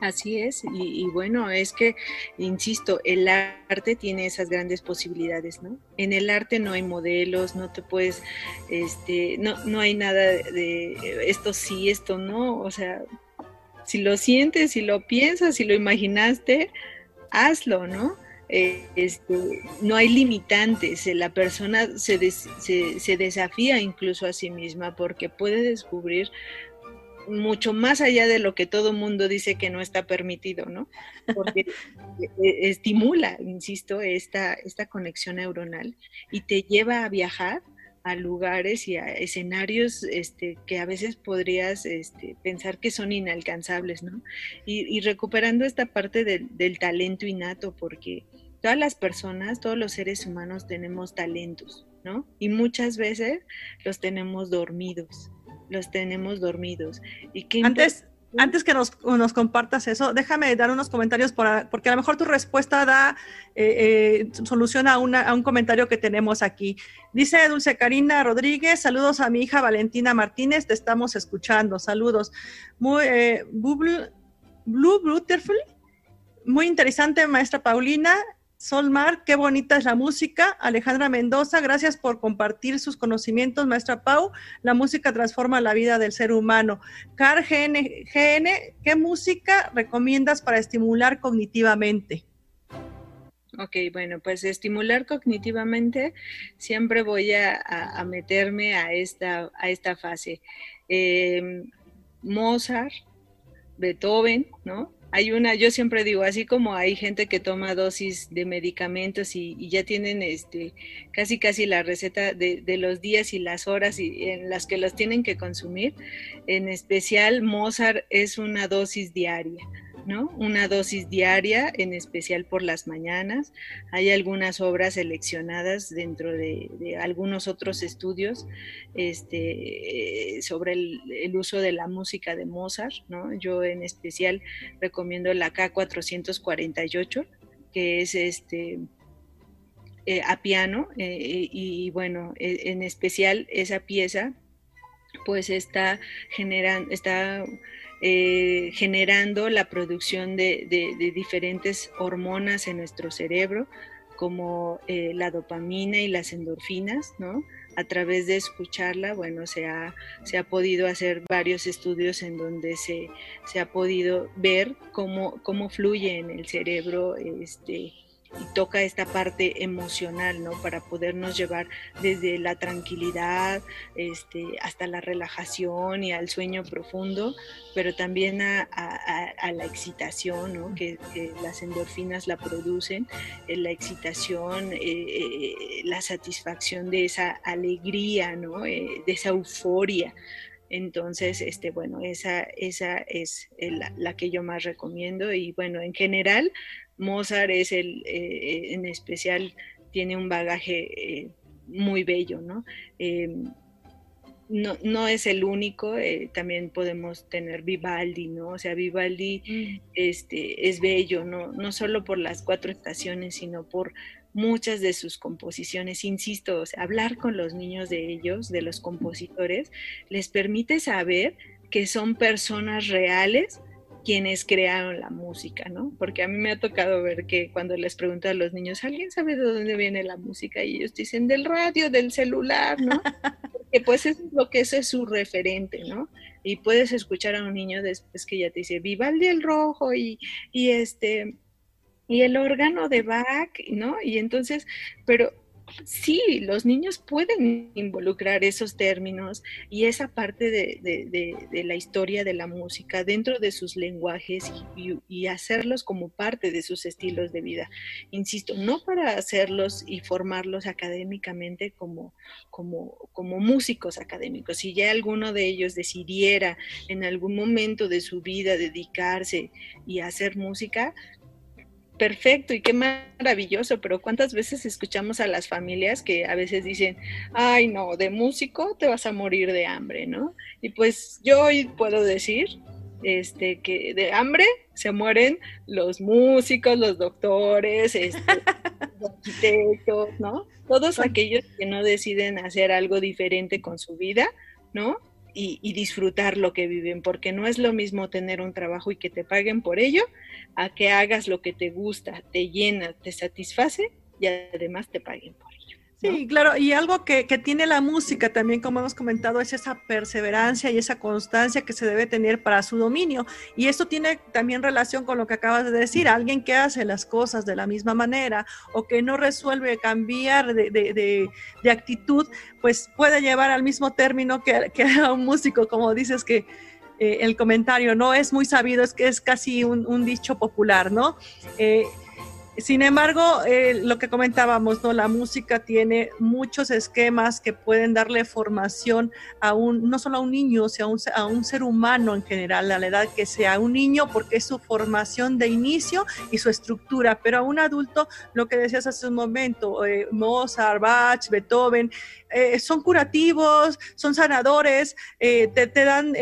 Así es, y, bueno, es que, insisto, el arte tiene esas grandes posibilidades, ¿no? En el arte no hay modelos, no te puedes, este, no, no hay nada de esto sí, esto no, o sea, si lo sientes, si lo piensas, si lo imaginaste, hazlo, ¿no? Eh, este, no hay limitantes, eh, la persona se, se, desafía incluso a sí misma porque puede descubrir mucho más allá de lo que todo mundo dice que no está permitido, ¿no? Porque e, estimula, insisto, esta, esta conexión neuronal y te lleva a viajar a lugares y a escenarios este, que a veces podrías este, pensar que son inalcanzables, ¿no? Y, recuperando esta parte del, talento innato, porque todas las personas, todos los seres humanos tenemos talentos, ¿no? Y muchas veces los tenemos dormidos, los tenemos dormidos. Y que Antes, antes que nos, compartas eso, déjame dar unos comentarios porque a lo mejor tu respuesta da eh, eh, solución a, un comentario que tenemos aquí. Dice Dulce Karina Rodríguez, saludos a mi hija Valentina Martínez, te estamos escuchando, saludos. Muy, eh, Blue, Blue muy interesante, maestra Paulina. Solmar, qué bonita es la música. Alejandra Mendoza, gracias por compartir sus conocimientos, maestra Pau. La música transforma la vida del ser humano. Car GN, ¿qué música recomiendas para estimular cognitivamente? Ok, bueno, pues estimular cognitivamente, siempre voy a, meterme a esta, a esta fase. Em, Mozart, Beethoven, ¿no? Hay una, yo siempre digo, así como hay gente que toma dosis de medicamentos y, ya tienen este casi casi la receta de, de, los días y las horas y, en las que los tienen que consumir, en especial Mozart es una dosis diaria. Una dosis diaria, en especial por las mañanas. Hay algunas obras seleccionadas dentro de, algunos otros estudios este, sobre el, uso de la música de Mozart, Yo en especial recomiendo la K448, que es este eh, a piano eh, y bueno, e, en especial esa pieza pues está generando, está eh, generando la producción de, diferentes hormonas en nuestro cerebro, como eh, la dopamina y las endorfinas, ¿no? A través de escucharla, bueno, se ha, se ha podido hacer varios estudios en donde se, se ha podido ver cómo, cómo fluye en el cerebro este, y toca esta parte emocional, ¿no? Para podernos llevar desde la tranquilidad este, hasta la relajación y al sueño profundo, pero también a, la excitación, ¿no? Que, las endorfinas la producen, eh, la excitación, eh, eh, la satisfacción de esa alegría, ¿no? de esa euforia. Entonces, este, bueno, esa, esa es la, la, que yo más recomiendo y bueno, en general, Mozart es el, eh, en especial, tiene un bagaje eh, muy bello, ¿no? Em, no, no, es el único, eh, también podemos tener Vivaldi, ¿no? O sea, Vivaldi mm. este, es bello, ¿no? no solo por las cuatro estaciones, sino por muchas de sus composiciones. Insisto, hablar con los niños de ellos, de los compositores, les permite saber que son personas reales quienes crearon la música, ¿no? Porque a mí me ha tocado ver que cuando les pregunto a los niños, ¿alguien sabe de dónde viene la música? Y ellos dicen del radio, del celular, ¿no? Porque pues es lo que ese es su referente, ¿no? Y puedes escuchar a un niño después que ya te dice Vivaldi el rojo y, y este y el órgano de Bach, ¿no? Y entonces, pero sí, los niños pueden involucrar esos términos y esa parte de, la historia de la música dentro de sus lenguajes y, hacerlos como parte de sus estilos de vida. Insisto, no para hacerlos y formarlos académicamente como, como, como músicos académicos. Si ya alguno de ellos decidiera en algún momento de su vida dedicarse y hacer música, perfecto y qué maravilloso, pero ¿cuántas veces escuchamos a las familias que a veces dicen, ay no, de músico te vas a morir de hambre, ¿no? Y pues yo hoy puedo decir este, que de hambre se mueren los músicos, los doctores, este, los arquitectos, ¿no? Todos aquellos que no deciden hacer algo diferente con su vida, ¿no? Y, disfrutar lo que viven, porque no es lo mismo tener un trabajo y que te paguen por ello, a que hagas lo que te gusta, te llena, te satisface y además te paguen. Sí, claro, y algo que, tiene la música también, como hemos comentado, es esa perseverancia y esa constancia que se debe tener para su dominio. Y esto tiene también relación con lo que acabas de decir, alguien que hace las cosas de la misma manera o que no resuelve cambiar de, actitud, pues puede llevar al mismo término que, que a un músico, como dices que... Eh, el comentario no es muy sabido, es que es casi un, dicho popular, ¿no? Eh, sin embargo, eh, lo que comentábamos, ¿no? La música tiene muchos esquemas que pueden darle formación a un, no solo a un niño, sino a un, ser humano en general, a la edad que sea un niño, porque es su formación de inicio y su estructura, pero a un adulto, lo que decías hace un momento, eh, Mozart, Bach, Beethoven, eh, son curativos, son sanadores, te, te, dan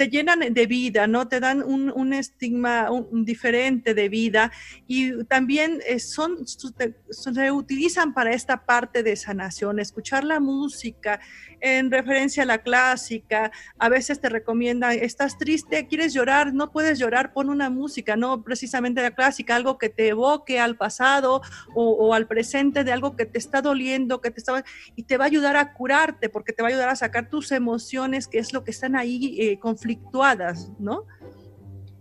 te llenan de vida, ¿no? Te dan un, estigma un, diferente de vida y también eh, son, se utilizan para esta parte de sanación, escuchar la música en referencia a la clásica, a veces te recomiendan, estás triste, quieres llorar, no puedes llorar, pon una música, no precisamente la clásica, algo que te evoque al pasado o, al presente de algo que te está doliendo, que te estaba, y te va a ayudar a curarte, porque te va a ayudar a sacar tus emociones, que es lo que están ahí eh, conflictuadas, ¿no?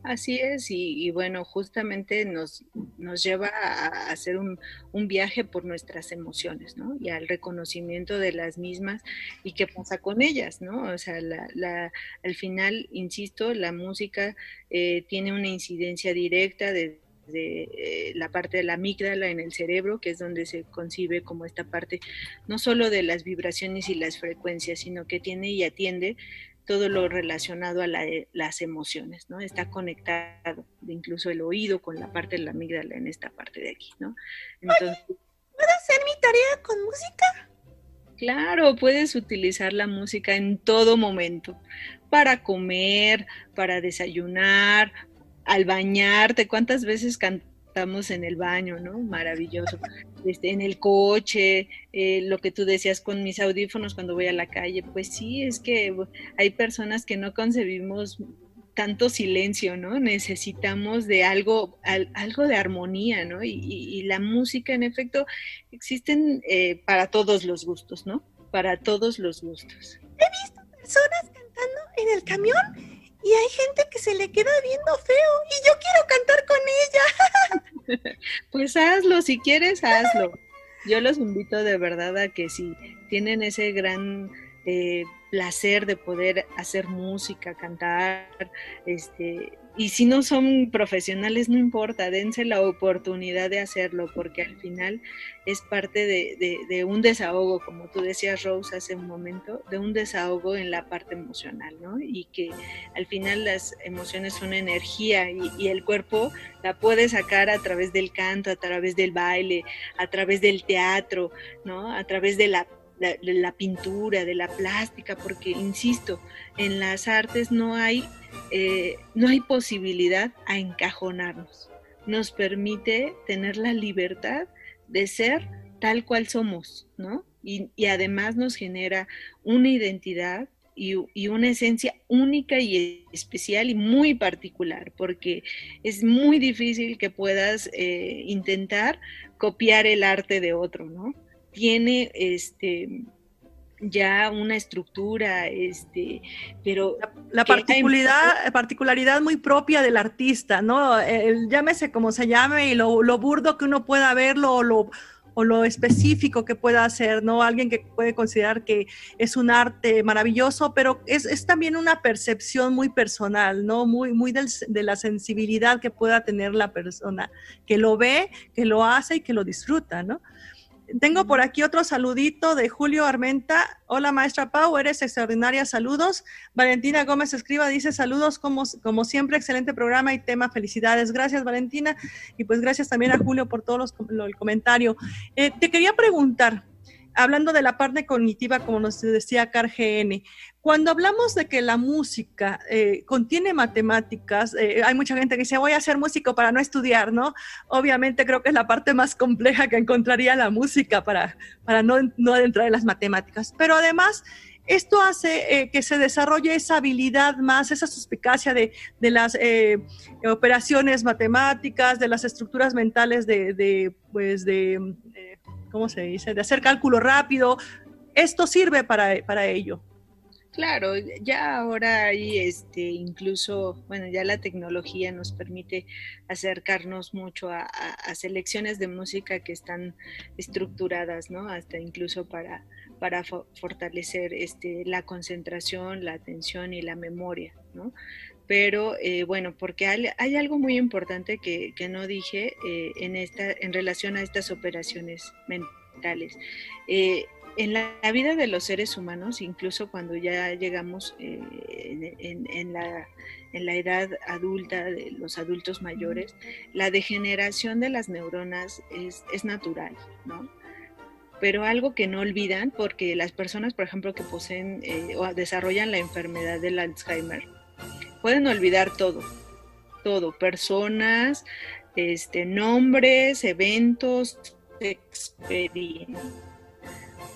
Así es, y, bueno, justamente nos, nos lleva a hacer un, viaje por nuestras emociones, ¿no? Y al reconocimiento de las mismas y qué pasa con ellas, ¿no? O sea, la, al final, insisto, la música eh, tiene una incidencia directa de de la parte de la amígdala en el cerebro, que es donde se concibe como esta parte no solo de las vibraciones y las frecuencias, sino que tiene y atiende todo lo relacionado a las emociones, ¿no? Está conectado, incluso el oído con la parte de la amígdala en esta parte de aquí, ¿no? Entonces, ¿Puedo hacer mi tarea con música? Claro, puedes utilizar la música en todo momento, para comer, para desayunar, al bañarte. ¿Cuántas veces cantamos en el baño, no? Maravilloso. Este, en el coche, eh, lo que tú decías con mis audífonos cuando voy a la calle, pues sí, es que hay personas que no concebimos tanto silencio, ¿no? Necesitamos de algo, algo de armonía, ¿no? Y, la música, en efecto, existen eh, para todos los gustos, ¿no? Para todos los gustos. He visto personas cantando en el camión y hay gente que se le queda viendo feo y yo quiero cantar con ella. pues hazlo, si quieres, hazlo. Yo los invito de verdad a que si tienen ese gran eh, placer de poder hacer música, cantar, este, y si no son profesionales, no importa, dense la oportunidad de hacerlo, porque al final es parte de, un desahogo, como tú decías, Rose, hace un momento, de un desahogo en la parte emocional, ¿no? Y que al final las emociones son energía y, el cuerpo la puede sacar a través del canto, a través del baile, a través del teatro, ¿no? A través de la de la pintura, de la plástica, porque, insisto, en las artes no hay, eh, no hay posibilidad a encajonarnos. Nos permite tener la libertad de ser tal cual somos, ¿no? Y, además nos genera una identidad y, una esencia única y especial y muy particular, porque es muy difícil que puedas eh, intentar copiar el arte de otro, ¿no? tiene este ya una estructura, este, pero... La, particularidad, particularidad muy propia del artista, ¿no? El, llámese como se llame y lo, lo burdo que uno pueda verlo o lo, o lo específico que pueda hacer, ¿no? Alguien que puede considerar que es un arte maravilloso, pero es, es también una percepción muy personal, ¿no? Muy, muy de la sensibilidad que pueda tener la persona que lo ve, que lo hace y que lo disfruta, ¿no? Tengo por aquí otro saludito de Julio Armenta. Hola, maestra Pau, eres extraordinaria. Saludos. Valentina Gómez escriba, dice saludos, como, como siempre, excelente programa y tema. Felicidades. Gracias, Valentina. Y pues gracias también a Julio por todos los, el comentario. Eh, te quería preguntar, hablando de la parte cognitiva, como nos decía CarGN, cuando hablamos de que la música eh, contiene matemáticas, eh, hay mucha gente que dice, voy a hacer músico para no estudiar, ¿no? Obviamente creo que es la parte más compleja que encontraría la música para, para no, no adentrar en las matemáticas. Pero además, esto hace eh, que se desarrolle esa habilidad más, esa suspicacia de, de las operaciones matemáticas, de las estructuras mentales de, de pues de, ¿cómo se dice?, de hacer cálculo rápido. Esto sirve para, para ello. Claro, ya ahora hay este, incluso, bueno, ya la tecnología nos permite acercarnos mucho a, selecciones de música que están estructuradas, ¿no? Hasta incluso para, para fortalecer este, la concentración, la atención y la memoria, ¿no? Pero eh, bueno, porque hay, algo muy importante que, no dije eh, en, esta, en relación a estas operaciones mentales. Eh, en la, vida de los seres humanos, incluso cuando ya llegamos eh, en, la, edad adulta, de los adultos mayores, la degeneración de las neuronas es, natural, ¿no? Pero algo que no olvidan, porque las personas, por ejemplo, que poseen o desarrollan la enfermedad del Alzheimer, pueden olvidar todo, todo, personas, este, nombres, eventos, experiencias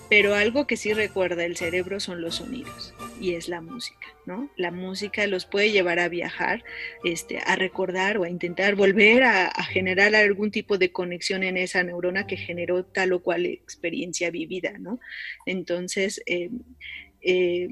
pero algo que sí recuerda el cerebro son los sonidos y es la música, ¿no? La música los puede llevar a viajar, este, a recordar o a intentar volver a, generar algún tipo de conexión en esa neurona que generó tal o cual experiencia vivida, ¿no? Entonces, eh, eh,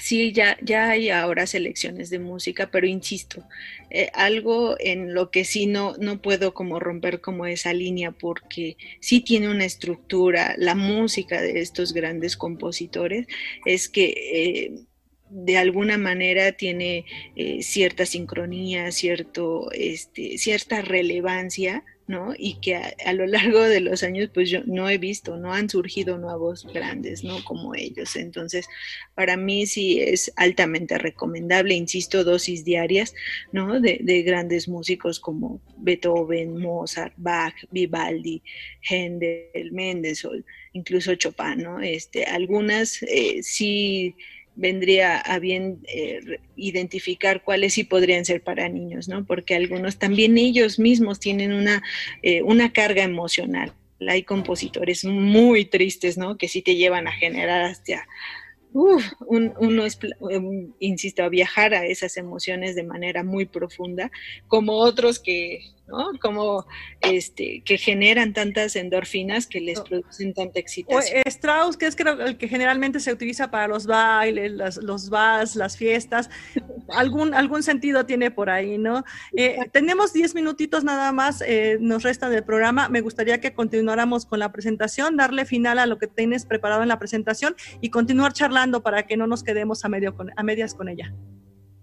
Sí, ya, ya hay ahora selecciones de música, pero insisto, eh, algo en lo que sí no, no puedo como romper como esa línea porque sí tiene una estructura, la música de estos grandes compositores es que eh, de alguna manera tiene eh, cierta sincronía, cierto, este, cierta relevancia ¿no? Y que a, lo largo de los años, pues yo no he visto, no han surgido nuevos grandes, ¿no? Como ellos. Entonces, para mí sí es altamente recomendable, insisto, dosis diarias, ¿no? De, grandes músicos como Beethoven, Mozart, Bach, Vivaldi, Händel, Mendelssohn, incluso Chopin, ¿no? Este, algunas eh, sí vendría a bien eh, identificar cuáles sí podrían ser para niños, ¿no? Porque algunos también ellos mismos tienen una, eh, una carga emocional. Hay compositores muy tristes, ¿no? Que sí te llevan a generar hasta uno es, insisto, a viajar a esas emociones de manera muy profunda, como otros que como este, que generan tantas endorfinas que les producen tanta excitación. Strauss, que es creo el que generalmente se utiliza para los bailes, los vas, las fiestas, algún, algún sentido tiene por ahí, ¿no? Eh, tenemos 10 minutitos nada más, eh, nos resta del programa. Me gustaría que continuáramos con la presentación, darle final a lo que tienes preparado en la presentación y continuar charlando para que no nos quedemos a, medio a medias con ella.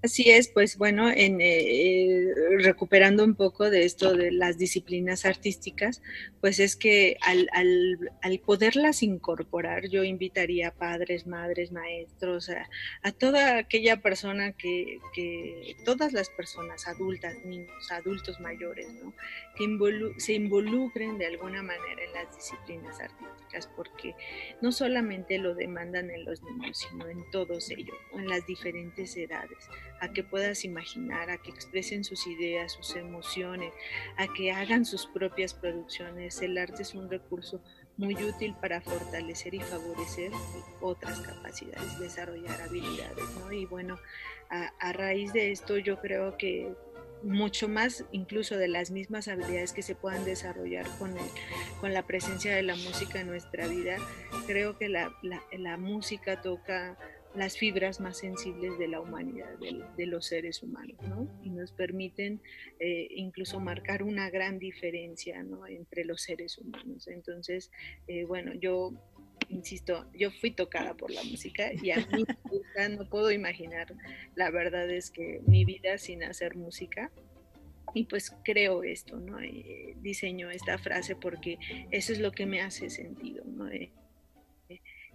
Así es, pues bueno, en, eh, recuperando un poco de esto de las disciplinas artísticas, pues es que al, al, al poderlas incorporar, yo invitaría a padres, madres, maestros, a, a toda aquella persona que, que, todas las personas, adultas, niños, adultos mayores, ¿no? que se involucren de alguna manera en las disciplinas artísticas, porque no solamente lo demandan en los niños, sino en todos ellos, en las diferentes edades a que puedas imaginar, a que expresen sus ideas, sus emociones, a que hagan sus propias producciones. El arte es un recurso muy útil para fortalecer y favorecer otras capacidades, desarrollar habilidades, ¿no? Y bueno, a, raíz de esto yo creo que mucho más incluso de las mismas habilidades que se puedan desarrollar con, con la presencia de la música en nuestra vida, creo que la, la música toca las fibras más sensibles de la humanidad, de, los seres humanos, ¿no? Y nos permiten eh, incluso marcar una gran diferencia, ¿no? Entre los seres humanos. Entonces, eh, bueno, yo insisto, yo fui tocada por la música y a mí no puedo imaginar, la verdad es que mi vida sin hacer música, y pues creo esto, ¿no? Eh, diseño esta frase porque eso es lo que me hace sentido, ¿no?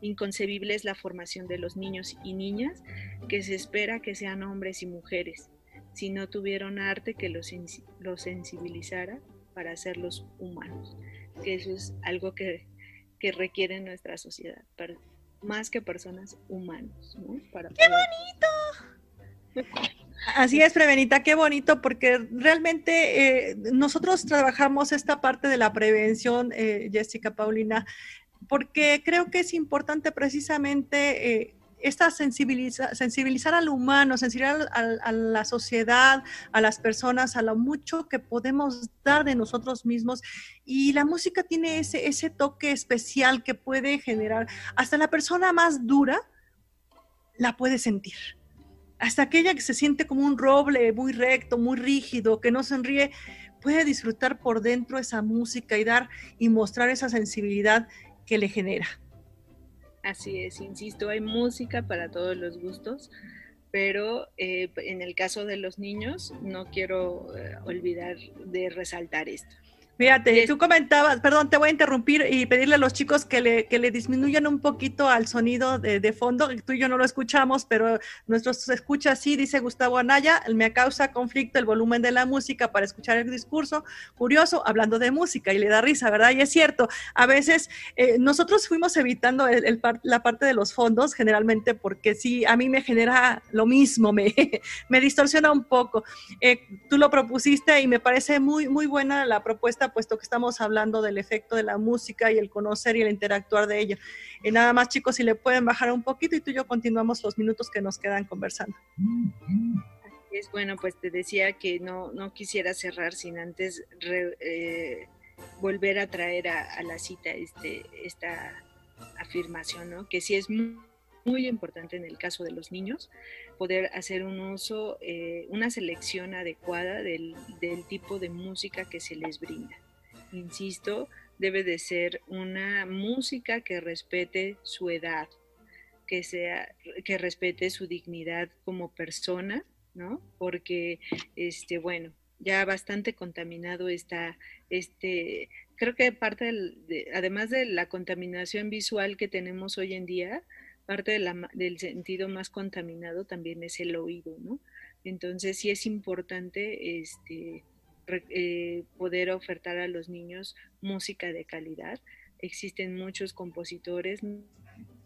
Inconcebible es la formación de los niños y niñas que se espera que sean hombres y mujeres, si no tuvieron arte que los, sensibilizara para hacerlos humanos, que eso es algo que, requiere nuestra sociedad, más que personas humanos. ¡Qué bonito! Así es, Prevenita, qué bonito, porque realmente eh, nosotros trabajamos esta parte de la prevención, eh, Jessica Paulina, porque creo que es importante precisamente eh, esta sensibilizar al humano, sensibilizar a, la sociedad, a las personas, a lo mucho que podemos dar de nosotros mismos. Y la música tiene ese, ese toque especial que puede generar, hasta la persona más dura la puede sentir. Hasta aquella que se siente como un roble muy recto, muy rígido, que no sonríe, puede disfrutar por dentro esa música y dar y mostrar esa sensibilidad que le genera. Así es, insisto, hay música para todos los gustos, pero eh, en el caso de los niños no quiero eh, olvidar de resaltar esto. Fíjate, tú comentabas, perdón, te voy a interrumpir y pedirle a los chicos que le, que le disminuyan un poquito al sonido de, de fondo. Tú y yo no lo escuchamos, pero nuestros escucha así, dice Gustavo Anaya, me causa conflicto el volumen de la música para escuchar el discurso. Curioso, hablando de música y le da risa, ¿verdad? Y es cierto, a veces eh, nosotros fuimos evitando el, la parte de los fondos generalmente porque sí, a mí me genera lo mismo, me, me distorsiona un poco. Eh, tú lo propusiste y me parece muy, muy buena la propuesta puesto que estamos hablando del efecto de la música y el conocer y el interactuar de ella. Y nada más, chicos, si le pueden bajar un poquito y tú y yo continuamos los minutos que nos quedan conversando. Es bueno, pues te decía que no, no quisiera cerrar sin antes eh, volver a traer a, la cita este, esta afirmación, ¿no? Que sí es muy, muy importante en el caso de los niños poder hacer un uso, eh, una selección adecuada del, del, tipo de música que se les brinda. Insisto, debe de ser una música que respete su edad, que, sea, que respete su dignidad como persona, ¿no? Porque, este, bueno, ya bastante contaminado está este, creo que parte de, además de la contaminación visual que tenemos hoy en día, parte del sentido más contaminado también es el oído, ¿no? Entonces sí es importante este, eh, poder ofertar a los niños música de calidad. Existen muchos compositores,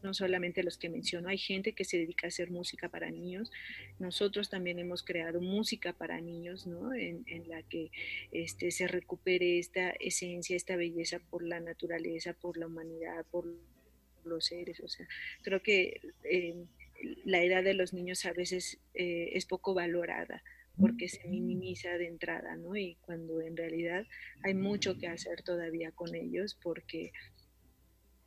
no solamente los que menciono, hay gente que se dedica a hacer música para niños. Nosotros también hemos creado música para niños, ¿no? En, la que este, se recupere esta esencia, esta belleza por la naturaleza, por la humanidad, por los seres. O sea, creo que eh, la edad de los niños a veces eh, es poco valorada porque se minimiza de entrada, ¿no? Y cuando en realidad hay mucho que hacer todavía con ellos porque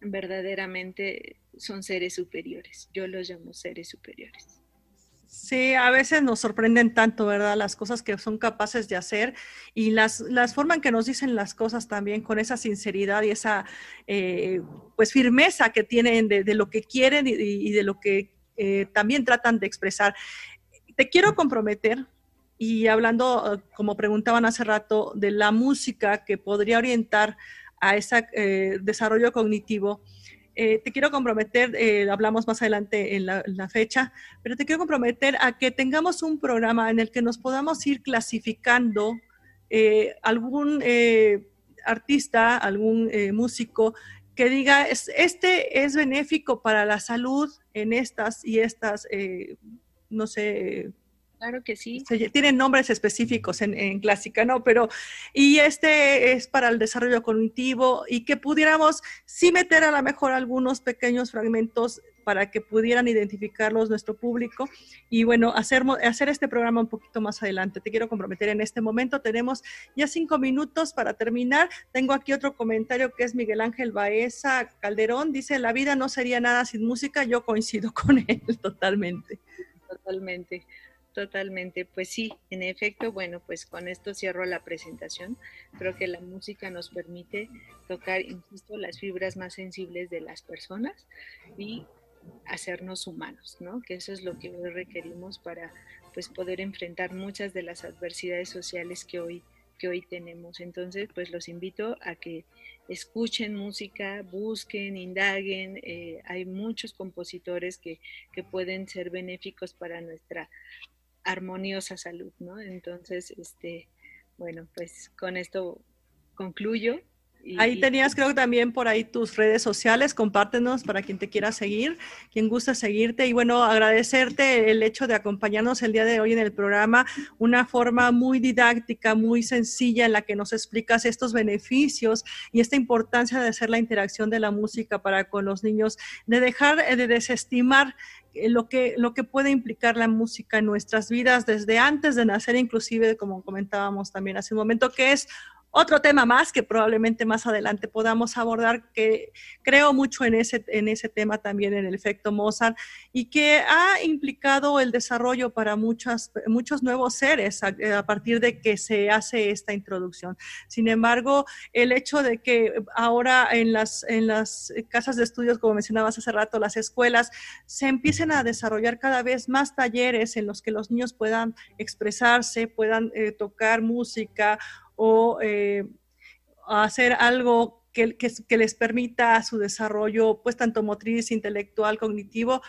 verdaderamente son seres superiores. Yo los llamo seres superiores. Sí, a veces nos sorprenden tanto, ¿verdad? Las cosas que son capaces de hacer y las, las formas en que nos dicen las cosas también con esa sinceridad y esa eh, pues firmeza que tienen de, lo que quieren y, de lo que eh, también tratan de expresar. Te quiero comprometer y hablando, eh, como preguntaban hace rato, de la música que podría orientar a ese desarrollo cognitivo eh, te quiero comprometer, eh, hablamos más adelante en la, fecha, pero te quiero comprometer a que tengamos un programa en el que nos podamos ir clasificando eh, algún artista, algún músico que diga, este es benéfico para la salud en estas y estas, no sé, Claro que sí. tienen nombres específicos en, clásica, ¿no? Pero, y este es para el desarrollo cognitivo y que pudiéramos sí meter a lo mejor algunos pequeños fragmentos para que pudieran identificarlos nuestro público y bueno, hacer, hacer este programa un poquito más adelante. Te quiero comprometer en este momento. Tenemos ya cinco minutos para terminar. Tengo aquí otro comentario que es Miguel Ángel Baeza Calderón. Dice, la vida no sería nada sin música. Yo coincido con él totalmente. Totalmente. Totalmente, pues sí, en efecto, bueno, pues con esto cierro la presentación. Creo que la música nos permite tocar, insisto, las fibras más sensibles de las personas y hacernos humanos, ¿no? Que eso es lo que hoy requerimos para pues poder enfrentar muchas de las adversidades sociales que hoy que hoy tenemos. Entonces, pues los invito a que escuchen música, busquen, indaguen. Eh, hay muchos compositores que, que pueden ser benéficos para nuestra armoniosa salud, ¿no? Entonces, este, bueno, pues con esto concluyo. ahí tenías, creo que también por ahí tus redes sociales, compártenos para quien te quiera seguir, quien gusta seguirte y bueno, agradecerte el hecho de acompañarnos el día de hoy en el programa, una forma muy didáctica, muy sencilla en la que nos explicas estos beneficios y esta importancia de hacer la interacción de la música para con los niños, de dejar de desestimar eh, lo que, lo que puede implicar la música en nuestras vidas desde antes de nacer, inclusive, como comentábamos también hace un momento, que es otro tema más que probablemente más adelante podamos abordar, que creo mucho en ese, en ese tema también, en el efecto Mozart, y que ha implicado el desarrollo para muchas, muchos nuevos seres a, partir de que se hace esta introducción. Sin embargo, el hecho de que ahora en las, en las casas de estudios, como mencionabas hace rato, las escuelas, se empiecen a desarrollar cada vez más talleres en los que los niños puedan expresarse, puedan eh, tocar música o eh, hacer algo que, les permita su desarrollo, pues tanto motriz, intelectual, cognitivo,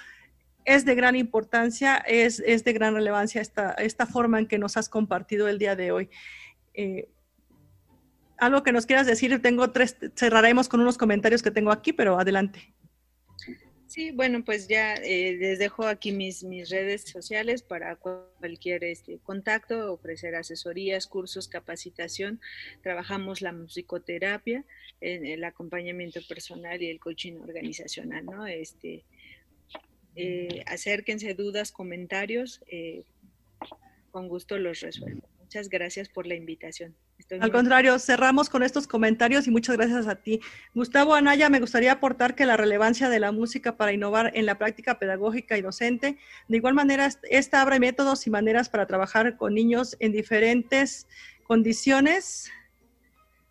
es de gran importancia, es, de gran relevancia esta, esta, forma en que nos has compartido el día de hoy. Eh, algo que nos quieras decir, tengo tres, cerraremos con unos comentarios que tengo aquí, pero adelante. Sí, bueno, pues ya eh, les dejo aquí mis, mis redes sociales para cualquier este, contacto, ofrecer asesorías, cursos, capacitación. Trabajamos la musicoterapia, el acompañamiento personal y el coaching organizacional, ¿no? Este, eh, acérquense, dudas, comentarios, eh, con gusto los resuelvo. Muchas gracias por la invitación. Al contrario, cerramos con estos comentarios y muchas gracias a ti. Gustavo Anaya, me gustaría aportar que la relevancia de la música para innovar en la práctica pedagógica y docente, de igual manera, esta abre métodos y maneras para trabajar con niños en diferentes condiciones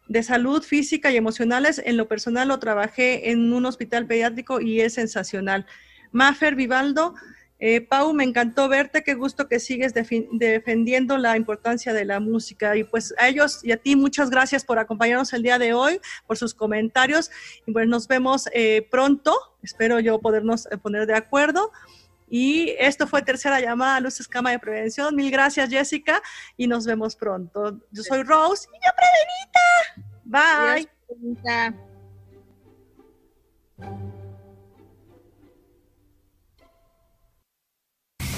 de salud física y emocionales. En lo personal lo trabajé en un hospital pediátrico y es sensacional. Mafer Vivaldo, eh, Pau, me encantó verte, qué gusto que sigues defendiendo la importancia de la música. Y pues a ellos y a ti muchas gracias por acompañarnos el día de hoy, por sus comentarios. Y pues nos vemos eh, pronto, espero yo podernos eh, poner de acuerdo. Y esto fue tercera llamada a Luces Cama de Prevención. Mil gracias, Jessica, y nos vemos pronto. Yo soy Rose y yo, Prevenita. Bye.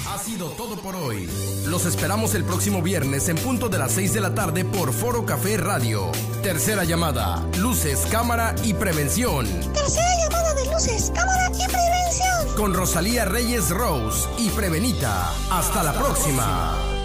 Ha sido todo por hoy. Los esperamos el próximo viernes en punto de las 6 de la tarde por Foro Café Radio. Tercera llamada, luces, cámara y prevención. Tercera llamada de luces, cámara con Rosalía Reyes Rose y Prevenita. Hasta la próxima.